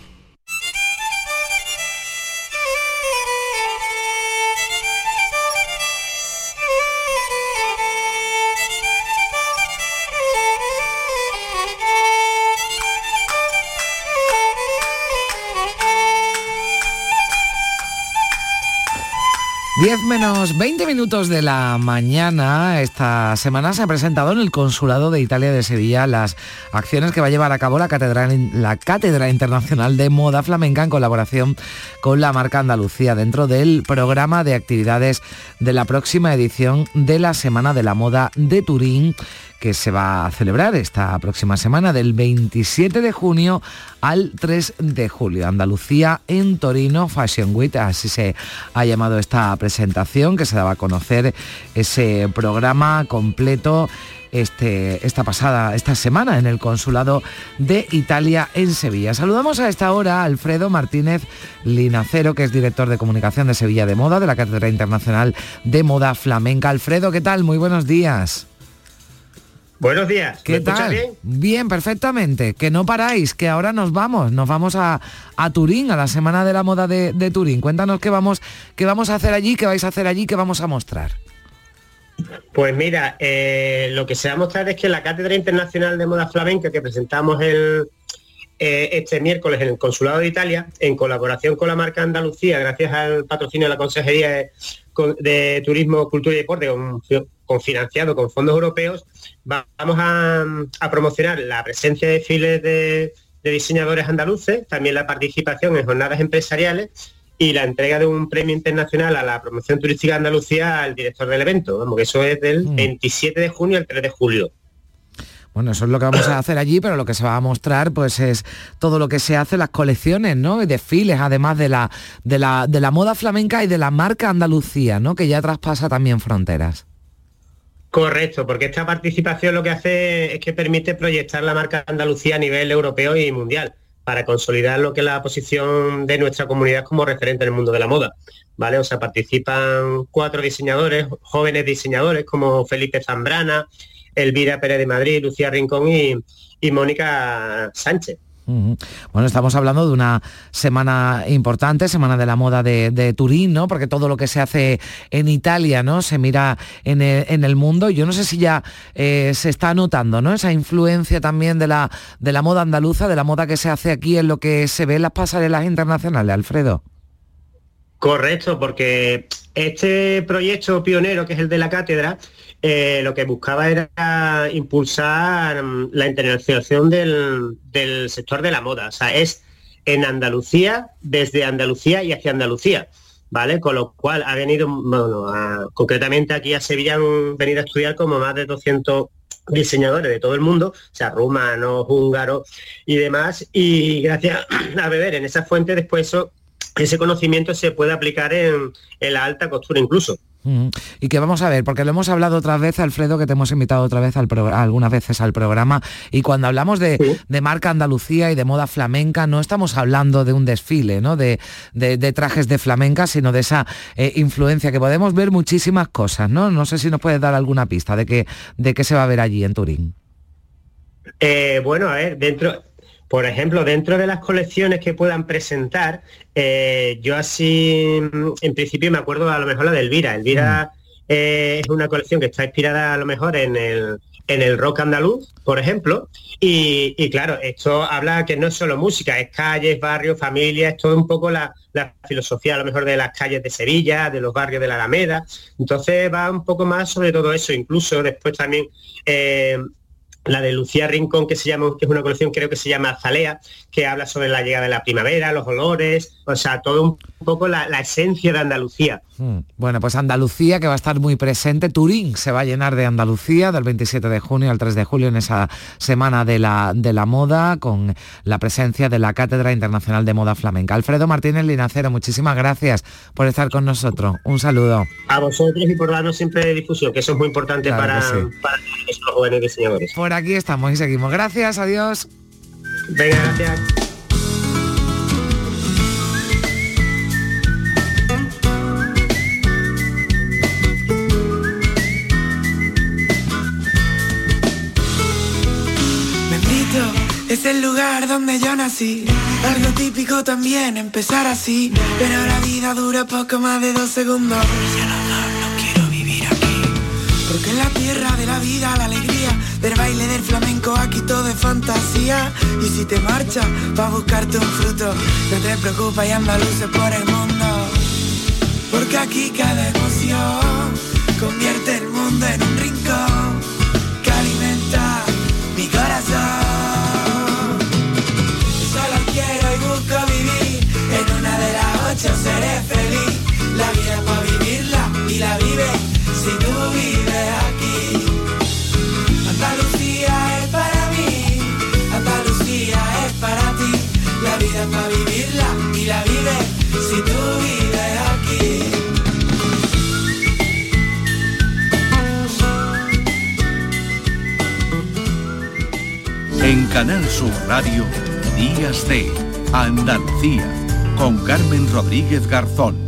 10 menos 20 minutos de la mañana. Esta semana se ha presentado en el Consulado de Italia de Sevilla las acciones que va a llevar a cabo la Cátedra, la Cátedra Internacional de Moda Flamenca en colaboración con la marca Andalucía dentro del programa de actividades de la próxima edición de la Semana de la Moda de Turín que se va a celebrar esta próxima semana del 27 de junio al 3 de julio. Andalucía en Torino Fashion Week, así se ha llamado esta presentación que se daba a conocer ese programa completo este, esta pasada, esta semana en el Consulado de Italia en Sevilla. Saludamos a esta hora a Alfredo Martínez Linacero, que es director de comunicación de Sevilla de Moda, de la Cátedra Internacional de Moda Flamenca. Alfredo, ¿qué tal? Muy buenos días. Buenos días. ¿Qué tal? bien? Bien, perfectamente. Que no paráis, que ahora nos vamos. Nos vamos a, a Turín, a la Semana de la Moda de, de, Turín. Cuéntanos qué vamos, qué vamos a hacer allí, qué vais a hacer allí, qué vamos a mostrar. Pues mira, eh, lo que se va a mostrar es que la Cátedra Internacional de Moda Flamenca que presentamos el, eh, este miércoles en el Consulado de Italia, en colaboración con la marca Andalucía, gracias al patrocinio de la Consejería de, de Turismo, Cultura y Deporte, con, con financiado con fondos europeos, vamos a, a promocionar la presencia de desfiles de, de, diseñadores andaluces, también la participación en jornadas empresariales y la entrega de un premio internacional a la promoción turística de Andalucía al director del evento. Vamos, que eso es del mm. 27 de junio al 3 de julio. Bueno, eso es lo que vamos a hacer allí, pero lo que se va a mostrar pues es todo lo que se hace, las colecciones, ¿no? Y desfiles, además de la, de la, de la moda flamenca y de la marca Andalucía, ¿no? Que ya traspasa también fronteras. Correcto, porque esta participación lo que hace es que permite proyectar la marca Andalucía a nivel europeo y mundial para consolidar lo que es la posición de nuestra comunidad como referente en el mundo de la moda. ¿Vale? O sea, participan cuatro diseñadores, jóvenes diseñadores como Felipe Zambrana, Elvira Pérez de Madrid, Lucía Rincón y, y Mónica Sánchez. Bueno, estamos hablando de una semana importante, semana de la moda de, Turín, ¿no? Porque todo lo que se hace en Italia, ¿no? Se mira en el, en el mundo. Yo no sé si ya eh, se está notando, ¿no? Esa influencia también de la, de la moda andaluza, de la moda que se hace aquí en lo que se ve en las pasarelas internacionales, Alfredo. Correcto, porque este proyecto pionero, que es el de la cátedra, eh, lo que buscaba era impulsar mm, la internacionalización del, sector de la moda. O sea, es en Andalucía, desde Andalucía y hacia Andalucía. ¿Vale? Con lo cual ha venido, bueno, concretamente aquí a Sevilla han venido a estudiar como más de 200 diseñadores de todo el mundo, o sea, rumanos, húngaros y demás, y gracias a beber en esa fuente después eso, ese conocimiento se puede aplicar en la alta costura incluso. Y que vamos a ver, porque lo hemos hablado otra vez, Alfredo, que te hemos invitado otra vez al algunas veces al programa, y cuando hablamos de, sí. de, marca Andalucía y de moda flamenca, no estamos hablando de un desfile, ¿no? De, de, de trajes de flamenca, sino de esa eh, influencia, que podemos ver muchísimas cosas, ¿no? No sé si nos puedes dar alguna pista de qué de qué se va a ver allí en Turín. Eh, bueno, a ver, dentro, por ejemplo, dentro de las colecciones que puedan presentar, eh, yo así, en principio me acuerdo a lo mejor la de Elvira. Elvira mm. eh, es una colección que está inspirada a lo mejor en el, en el rock andaluz, por ejemplo. Y, y, claro, esto habla que no es solo música, es calles, barrios, familias, es todo un poco la, la, filosofía a lo mejor de las calles de Sevilla, de los barrios de la Alameda. Entonces va un poco más sobre todo eso. Incluso después también eh, la de Lucía Rincón, que se llama, que es una colección, creo que se llama Azalea, que habla sobre la llegada de la primavera, los olores, o sea, todo un poco la, la esencia de Andalucía. Hmm. Bueno, pues Andalucía, que va a estar muy presente. Turín se va a llenar de Andalucía del 27 de junio al 3 de julio en esa semana de la, de la moda, con la presencia de la Cátedra Internacional de Moda Flamenca. Alfredo Martínez Linacero, muchísimas gracias por estar con nosotros. Un saludo. A vosotros y por darnos siempre difusión, que eso es muy importante claro para, sí. para los jóvenes diseñadores. Por aquí estamos y seguimos. Gracias, adiós. Venga, gracias. donde yo nací. Algo típico también empezar así. Pero la vida dura poco más de dos segundos. No quiero vivir aquí. Porque en la tierra de la vida, la alegría, del baile del flamenco, aquí todo es fantasía. Y si te marchas, va a buscarte un fruto. No te preocupes y anda luces por el mundo. Porque aquí cada emoción convierte el mundo en un vida es para vivirla y la vives si tu vida aquí. En Canal Sur Radio, Días de Andalucía, con Carmen Rodríguez Garzón.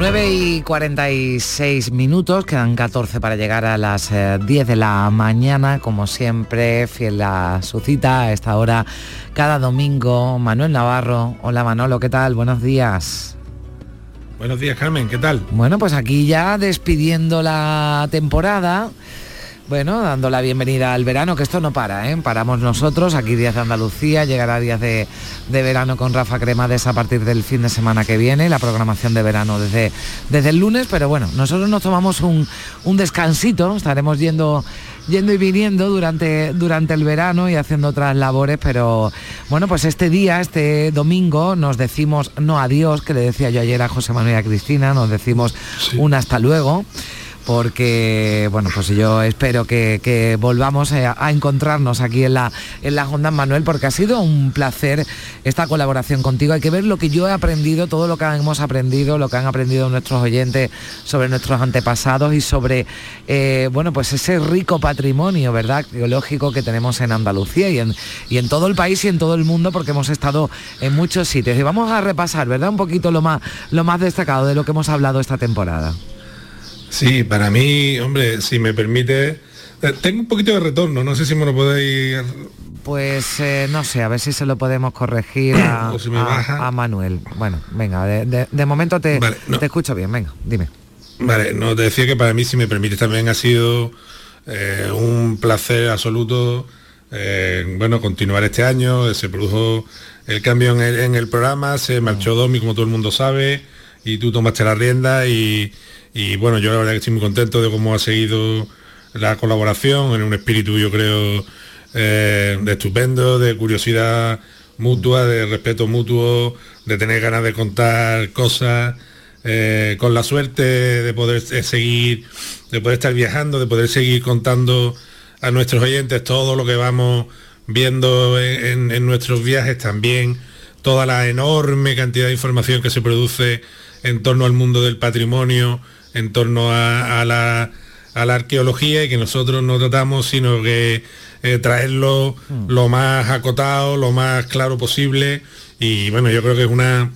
9 y 46 minutos, quedan 14 para llegar a las eh, 10 de la mañana, como siempre, fiel a su cita a esta hora, cada domingo. Manuel Navarro, hola Manolo, ¿qué tal? Buenos días. Buenos días, Carmen, ¿qué tal? Bueno, pues aquí ya despidiendo la temporada. Bueno, dando la bienvenida al verano, que esto no para, ¿eh? Paramos nosotros, aquí Días de Andalucía, llegará Días de, de verano con Rafa Cremades a partir del fin de semana que viene, la programación de verano desde, desde el lunes, pero bueno, nosotros nos tomamos un, un descansito, estaremos yendo yendo y viniendo durante, durante el verano y haciendo otras labores, pero bueno, pues este día, este domingo, nos decimos no adiós, que le decía yo ayer a José Manuel y a Cristina, nos decimos un hasta luego porque bueno pues yo espero que, volvamos a, a, encontrarnos aquí en la en la Honda Manuel porque ha sido un placer esta colaboración contigo. Hay que ver lo que yo he aprendido todo lo que hemos aprendido lo que han aprendido nuestros oyentes sobre nuestros antepasados y sobre eh, bueno pues ese rico patrimonio verdad arqueológico que tenemos en Andalucía y en, y en todo el país y en todo el mundo porque hemos estado en muchos sitios. Y vamos a repasar verdad un poquito lo más lo más destacado de lo que hemos hablado esta temporada Sí, para mí, hombre, si me permite, eh, tengo un poquito de retorno, no sé si me lo podéis... Pues eh, no sé, a ver si se lo podemos corregir a, [clears throat] si me a- baja. a Manuel. Bueno, venga, de, de- de momento te, Vale, no. te escucho bien, venga, dime. Vale, no, te decía que para mí, si me permite, también ha sido eh, un placer absoluto, eh, bueno, continuar este año, se produjo el cambio en el, en el programa, se marchó Domi, como todo el mundo sabe, y tú tomaste la rienda y, y, bueno, yo la verdad que estoy muy contento de cómo ha seguido la colaboración en un espíritu, yo creo, eh, de estupendo, de curiosidad mutua, de respeto mutuo, de tener ganas de contar cosas, eh, con la suerte de poder eh, seguir, de poder estar viajando, de poder seguir contando a nuestros oyentes todo lo que vamos viendo en, nuestros viajes también, toda la enorme cantidad de información que se produce en torno al mundo del patrimonio, en torno a, a la, a la arqueología y que nosotros no tratamos sino que eh, traerlo lo más acotado, lo más claro posible. Y bueno, yo creo que es una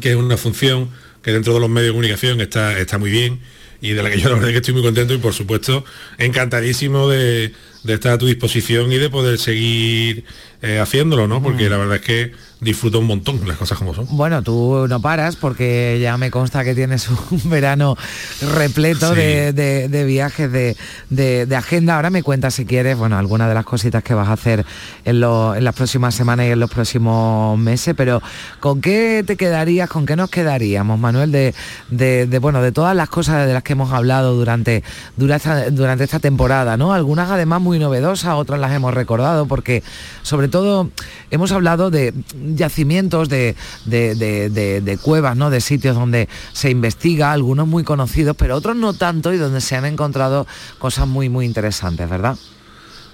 que es una función que dentro de los medios de comunicación está, está muy bien y de la que yo la verdad es que estoy muy contento y por supuesto encantadísimo de, de estar a tu disposición y de poder seguir eh, haciéndolo, ¿no? Porque la verdad es que disfruto un montón las cosas como son. Bueno, tú no paras porque ya me consta que tienes [laughs] un verano repleto Sí. de, de- de viajes, de, de- agenda. Ahora me cuentas si quieres, bueno, algunas de las cositas que vas a hacer en, lo- en las próximas semanas y en los próximos meses, pero ¿con qué te quedarías, con qué nos quedaríamos, Manuel, de, de- bueno, de todas las cosas de las que hemos hablado durante, durante, esta, durante esta temporada, ¿no? Algunas además muy novedosas, otras las hemos recordado, porque sobre todo hemos hablado de yacimientos, de, de- de- cuevas, ¿no? De sitios donde se investiga, algunos muy conocidos, pero otros no tanto y donde se han encontrado cosas muy, muy interesantes, ¿verdad?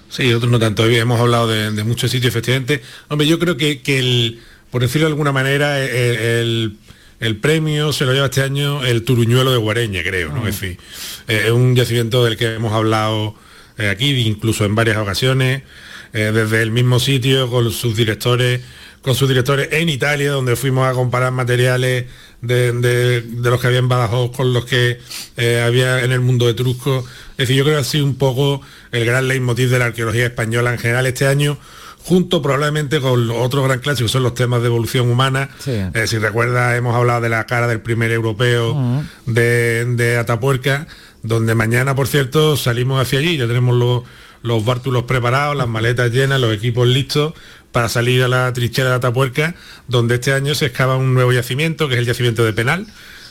Sí, otros no tanto. Hoy hemos hablado de, de muchos sitios, efectivamente. Hombre, yo creo que, que el, por decirlo de alguna manera, el, el- el premio se lo lleva este año el Turuñuelo de Guareña, creo, ¿no? Es decir, eh, es un yacimiento del que hemos hablado eh, aquí, incluso en varias ocasiones, eh, desde el mismo sitio, con sus directores, con sus directores en Italia, donde fuimos a comparar materiales de, de- de los que había en Badajoz con los que eh, había en el mundo etrusco. Es decir, yo creo que ha sido un poco el gran leitmotiv de la arqueología española en general este año, junto probablemente con otro gran clásico, que son los temas de evolución humana. Eh, si recuerdas, hemos hablado de la cara del primer europeo de, de Atapuerca, donde mañana, por cierto, salimos hacia allí, ya tenemos los, los bártulos preparados, las maletas llenas, los equipos listos para salir a la trinchera de Atapuerca, donde este año se excava un nuevo yacimiento, que es el yacimiento de Penal,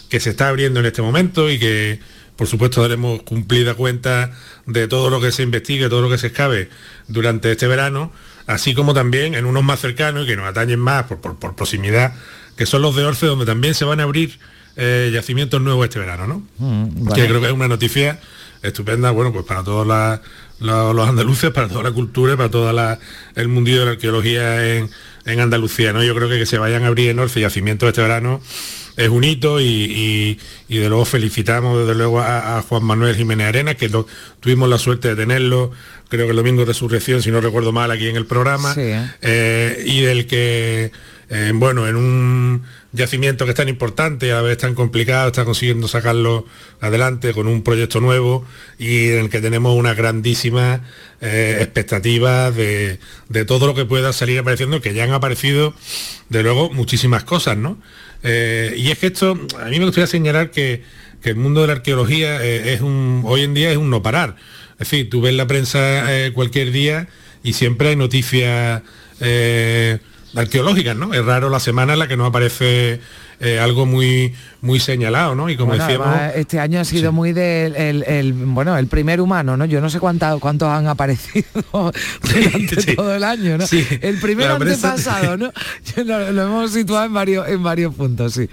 que se está abriendo en este momento y que por supuesto daremos cumplida cuenta de todo lo que se investigue, todo lo que se escabe durante este verano, así como también en unos más cercanos y que nos atañen más por, por- por proximidad, que son los de Orce, donde también se van a abrir eh, yacimientos nuevos este verano, ¿no? Mm, que creo que es una noticia estupenda, bueno, pues para todos la- la- los andaluces, para toda la cultura, para todo el mundillo de la arqueología en, en Andalucía, ¿no? Yo creo que que se vayan a abrir en Orce yacimientos este verano es un hito y, y- y de luego felicitamos desde luego a, a Juan Manuel Jiménez Arenas, que lo- tuvimos la suerte de tenerlo, creo que el domingo de resurrección, si no recuerdo mal, aquí en el programa, Sí, ¿eh? eh, y del que, bueno, en un yacimiento que es tan importante a la tan complicado, está consiguiendo sacarlo adelante con un proyecto nuevo y en el que tenemos una grandísima eh, expectativa de, de todo lo que pueda salir apareciendo, que ya han aparecido, de luego, muchísimas cosas, ¿no? Eh, y es que esto, a mí me gustaría señalar que, que el mundo de la arqueología eh, es un, hoy en día es un no parar. Es decir, tú ves la prensa eh, cualquier día y siempre hay noticias arqueológicas, ¿no? Es raro la semana en la que no aparece eh, algo muy, muy señalado, ¿no? Y como Bueno, decíamos... además, este año ha sido muy del el, el- bueno el primer humano no yo no sé cuánta- cuántos han aparecido [laughs] durante todo el año no Sí. el prensa- antepasado no [laughs] lo hemos situado en varios en varios puntos sí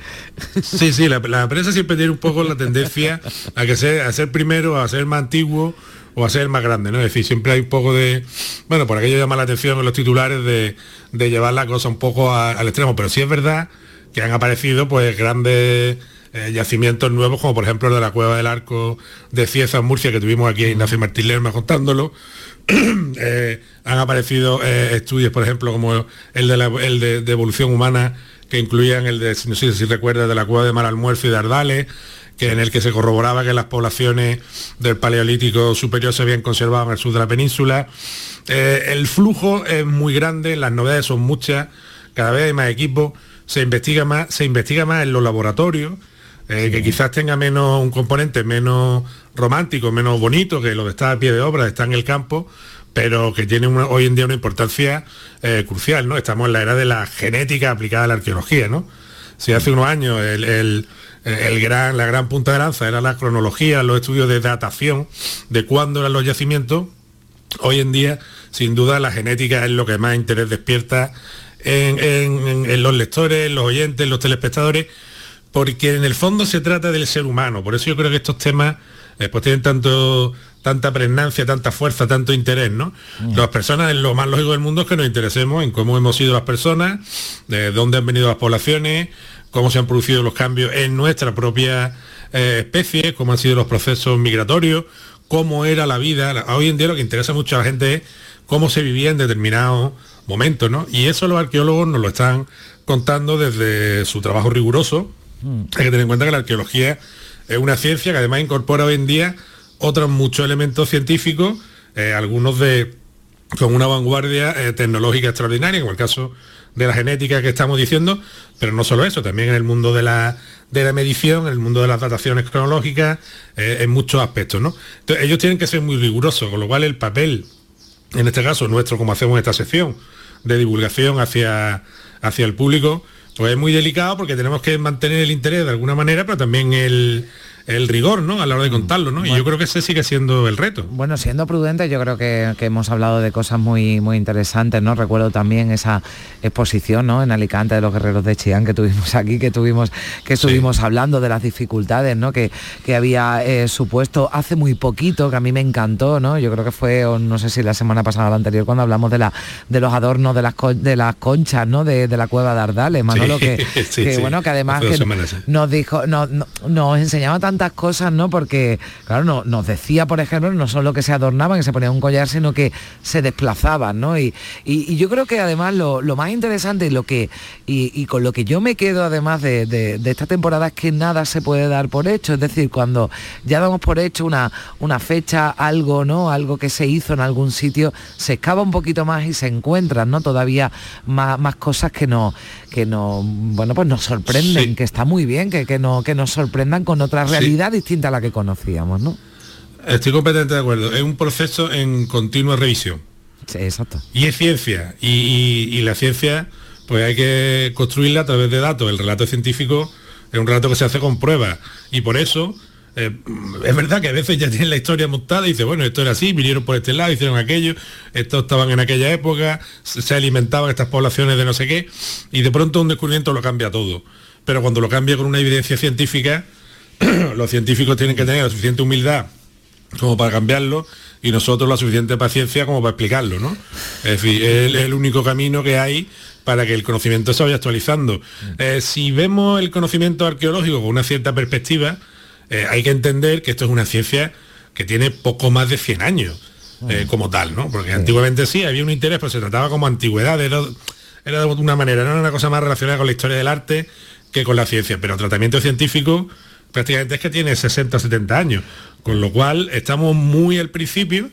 Sí, sí, la, la prensa siempre tiene un poco la tendencia a que sea, a ser primero, a ser más antiguo o a ser más grande, ¿no? Es decir, siempre hay un poco de, bueno, por aquello llama la atención en los titulares de, de llevar la cosa un poco a- al extremo, pero sí es verdad que han aparecido pues grandes eh, yacimientos nuevos, como por ejemplo el de la Cueva del Arco de Cieza en Murcia, que tuvimos aquí a Ignacio Martín Lerma contándolo, [clears throat] Eh, han aparecido eh, estudios, por ejemplo, como el de, la, el de, de evolución humana, que incluían el de, no sé si recuerdas, de la cueva de Mar Almuerzo y de Ardales, que en el que se corroboraba que las poblaciones del Paleolítico superior se habían conservado en el sur de la península. Eh, el flujo es muy grande, las novedades son muchas, cada vez hay más equipos, se investiga más, se investiga más en los laboratorios, eh, que quizás tenga menos un componente menos romántico, menos bonito que lo de estar a pie de obra, de estar en el campo, pero que tiene una- hoy en día una importancia eh, crucial, ¿no? Estamos en la era de la genética aplicada a la arqueología, ¿no? Si hace unos años el, el- el gran, la gran punta de lanza era la cronología, los estudios de datación de cuándo eran los yacimientos, hoy en día, sin duda, la genética es lo que más interés despierta en, en- en- en los lectores, en los oyentes, en los telespectadores, porque en el fondo se trata del ser humano. Por eso yo creo que estos temas eh, pues tienen tanto, tanta pregnancia, tanta fuerza, tanto interés, ¿no? Las personas, lo más lógico del mundo es que nos interesemos en cómo hemos sido las personas, de dónde han venido las poblaciones, cómo se han producido los cambios en nuestra propia eh, especie, cómo han sido los procesos migratorios, cómo era la vida. Hoy en día lo que interesa mucho a la gente es cómo se vivía en determinados momentos, ¿no? Y eso los arqueólogos nos lo están contando desde su trabajo riguroso. Hay que tener en cuenta que la arqueología es una ciencia que además incorpora hoy en día otros muchos elementos científicos, eh, algunos de con una vanguardia eh, tecnológica extraordinaria, como el caso de la genética que estamos diciendo, pero no solo eso, también en el mundo de la, de la medición, en el mundo de las dataciones cronológicas, eh, en muchos aspectos. ¿no? Entonces, ellos tienen que ser muy rigurosos, con lo cual el papel, en este caso nuestro, como hacemos esta sección, de divulgación hacia, hacia el público, pues es muy delicado porque tenemos que mantener el interés de alguna manera, pero también el, el rigor, ¿no? A la hora de contarlo, ¿no? Y yo creo que ese sigue siendo el reto. Bueno, siendo prudente, yo creo que, que hemos hablado de cosas muy, muy interesantes, ¿no? Recuerdo también esa exposición, ¿no? En Alicante de los guerreros de Chillán que tuvimos aquí, que tuvimos, que estuvimos hablando de las dificultades, ¿no? Que, que había eh, supuesto hace muy poquito, que a mí me encantó, ¿no? Yo creo que fue, o no sé si la semana pasada o la anterior, cuando hablamos de la de los adornos de las de las conchas, ¿no? De, de la cueva de Ardales, Manolo, que, [laughs] sí, que, sí. bueno, que además que semanas, nos dijo, nos, no- nos enseñaba tantas cosas, ¿no? Porque, claro, no- nos decía, por ejemplo, no solo que se adornaban, que se ponían un collar, sino que se desplazaban, ¿no? Y, y- yo creo que además lo, lo más interesante y lo que y, y con lo que yo me quedo además de, de- de esta temporada es que nada se puede dar por hecho. Es decir, cuando ya damos por hecho una, una fecha, algo, ¿no? Algo que se hizo en algún sitio, se excava un poquito más y se encuentran, ¿no? Todavía más, más cosas que no, que no, bueno, pues nos sorprenden, que está muy bien, que, que, no, que nos sorprendan con otra Sí. realidad distinta a la que conocíamos, ¿no? Estoy completamente de acuerdo. Es un proceso en continua revisión. Sí, exacto. Y es ciencia. Y, y- y la ciencia, pues hay que construirla a través de datos. El relato científico es un relato que se hace con pruebas. Y por eso, eh, es verdad que a veces ya tienen la historia montada y dice, bueno, esto era así, vinieron por este lado, hicieron aquello, estos estaban en aquella época, se, alimentaban estas poblaciones de no sé qué, y de pronto un descubrimiento lo cambia todo. Pero cuando lo cambia con una evidencia científica, [clears throat] los científicos tienen que tener la suficiente humildad como para cambiarlo y nosotros la suficiente paciencia como para explicarlo, ¿no? Es decir, es el único camino que hay para que el conocimiento se vaya actualizando. Eh, si vemos el conocimiento arqueológico con una cierta perspectiva, eh, hay que entender que esto es una ciencia que tiene poco más de 100 años eh, como tal, ¿no? Porque antiguamente sí, había un interés, pero se trataba como antigüedad, era, era de una manera, no era una cosa más relacionada con la historia del arte que con la ciencia, pero el tratamiento científico prácticamente es que tiene 60 70 años, con lo cual estamos muy al principio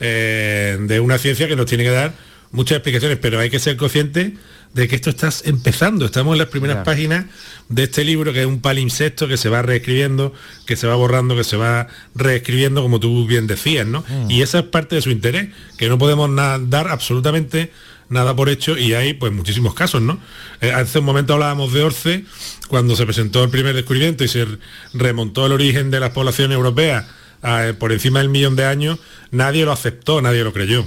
eh, de una ciencia que nos tiene que dar muchas explicaciones, pero hay que ser consciente de que esto está empezando. Estamos en las primeras Claro. páginas de este libro que es un palimpsesto que se va reescribiendo, que se va borrando, que se va reescribiendo, como tú bien decías, ¿no? Mm. Y esa es parte de su interés, que no podemos dar absolutamente nada por hecho y hay pues muchísimos casos, ¿no? Eh, hace un momento hablábamos de Orce, cuando se presentó el primer descubrimiento y se remontó el origen de las poblaciones europeas a, eh, por encima del millón de años, nadie lo aceptó, nadie lo creyó.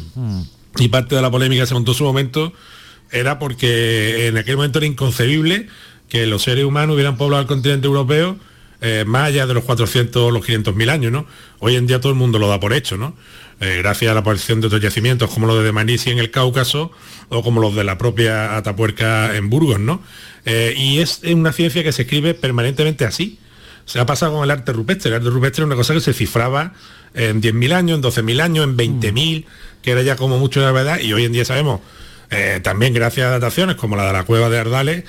Y parte de la polémica se montó en su momento era porque en aquel momento era inconcebible que los seres humanos hubieran poblado el continente europeo eh, más allá de los 400 o los 500 mil años, ¿no? Hoy en día todo el mundo lo da por hecho, ¿no? Eh, gracias a la aparición de otros yacimientos como los de Manisi en el Cáucaso o como los de la propia Atapuerca en Burgos, ¿no? Eh, y es una ciencia que se escribe permanentemente así. Se ha pasado con el arte rupestre. El arte rupestre era una cosa que se cifraba en 10.000 años, en 12.000 años, en 20.000, que era ya como mucho de la verdad, y hoy en día sabemos, eh, también gracias a dataciones como la de la cueva de Ardales,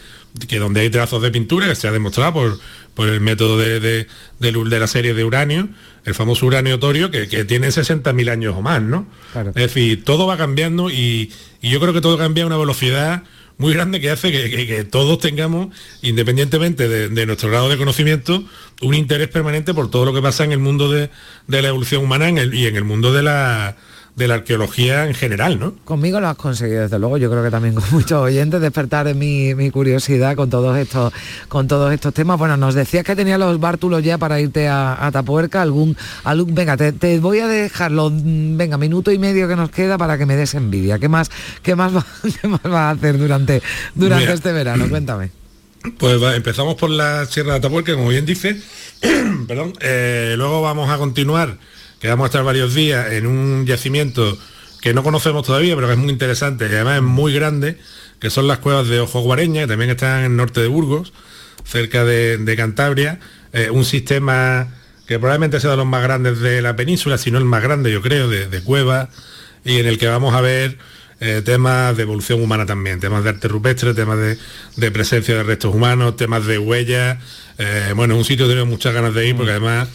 que donde hay trazos de pintura, que se ha demostrado por, por el método de, de- de la serie de uranio, el famoso uranio torio, que, que tiene 60.000 años o más, ¿no? Es decir, todo va cambiando y, y yo creo que todo cambia a una velocidad muy grande que hace que, que- que todos tengamos, independientemente de, de nuestro grado de conocimiento, un interés permanente por todo lo que pasa en el mundo de, de la evolución humana en el- y en el mundo de la, de la arqueología en general, ¿no? Conmigo lo has conseguido, desde luego. Yo creo que también con [laughs] muchos oyentes despertar mi, mi curiosidad con todos estos con todos estos temas. Bueno, nos decías que tenía los bártulos ya para irte a, a Tapuerca. Algún, algún venga, te, te voy a dejar los mm, venga minuto y medio que nos queda para que me des envidia. ¿Qué más qué más va, [laughs] qué más vas a hacer durante durante Mira. este verano? Cuéntame. Pues va, empezamos por la Sierra de Atapuerca, como bien dice. [clears throat] Perdón. eh, luego vamos a continuar, que vamos a estar varios días en un yacimiento que no conocemos todavía, pero que es muy interesante y además es muy grande, que son las cuevas de Ojo Guareña, que también están en el norte de Burgos, cerca de, Cantabria. Eh, un sistema que probablemente sea de los más grandes de la península, si no el más grande, yo creo, de, de cuevas, y en el que vamos a ver eh, temas de evolución humana también, temas de arte rupestre, temas de, de presencia de restos humanos, temas de huellas. Eh, bueno, un sitio que tengo muchas ganas de ir porque además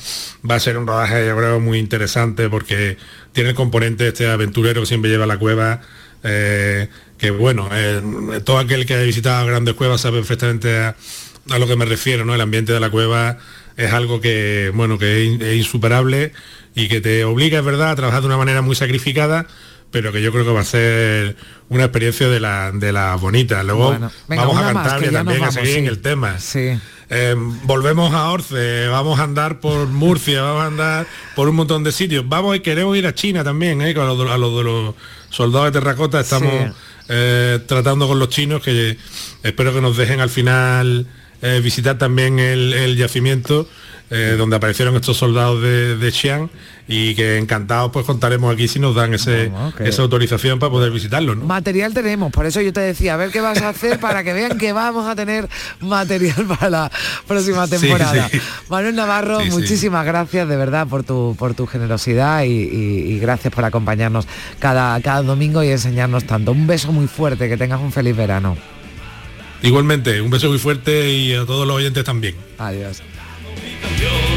va a ser un rodaje, yo creo, muy interesante porque tiene el componente este aventurero que siempre lleva a la cueva. eh, que bueno, todo aquel que haya visitado grandes cuevas sabe perfectamente a, a lo que me refiero, ¿no? El ambiente de la cueva es algo que, bueno, que es insuperable y que te obliga, es verdad, a trabajar de una manera muy sacrificada, pero que yo creo que va a ser una experiencia de la, de la bonita. Luego Bueno, venga, vamos a Cantabria también, a seguir en el tema. Sí. Eh, volvemos a Orce, vamos a andar por Murcia, vamos a andar por un montón de sitios. Vamos y queremos ir a China también, ¿eh? con los, a los de los soldados de terracota estamos Sí. eh, tratando con los chinos que espero que nos dejen al final eh, visitar también el, el yacimiento eh, donde aparecieron estos soldados de, de Xi'an y que encantados pues contaremos aquí si nos dan ese, que- esa autorización para poder visitarlos. ¿no? Material tenemos, por eso yo te decía, a ver qué vas a hacer para que vean que vamos a tener material para la próxima temporada. sí. Manuel Navarro, sí. muchísimas gracias de verdad por tu, por tu generosidad y, y- y gracias por acompañarnos cada, cada domingo y enseñarnos tanto. Un beso muy fuerte, que tengas un feliz verano. Igualmente, un beso muy fuerte y a todos los oyentes también. Adiós. Yo.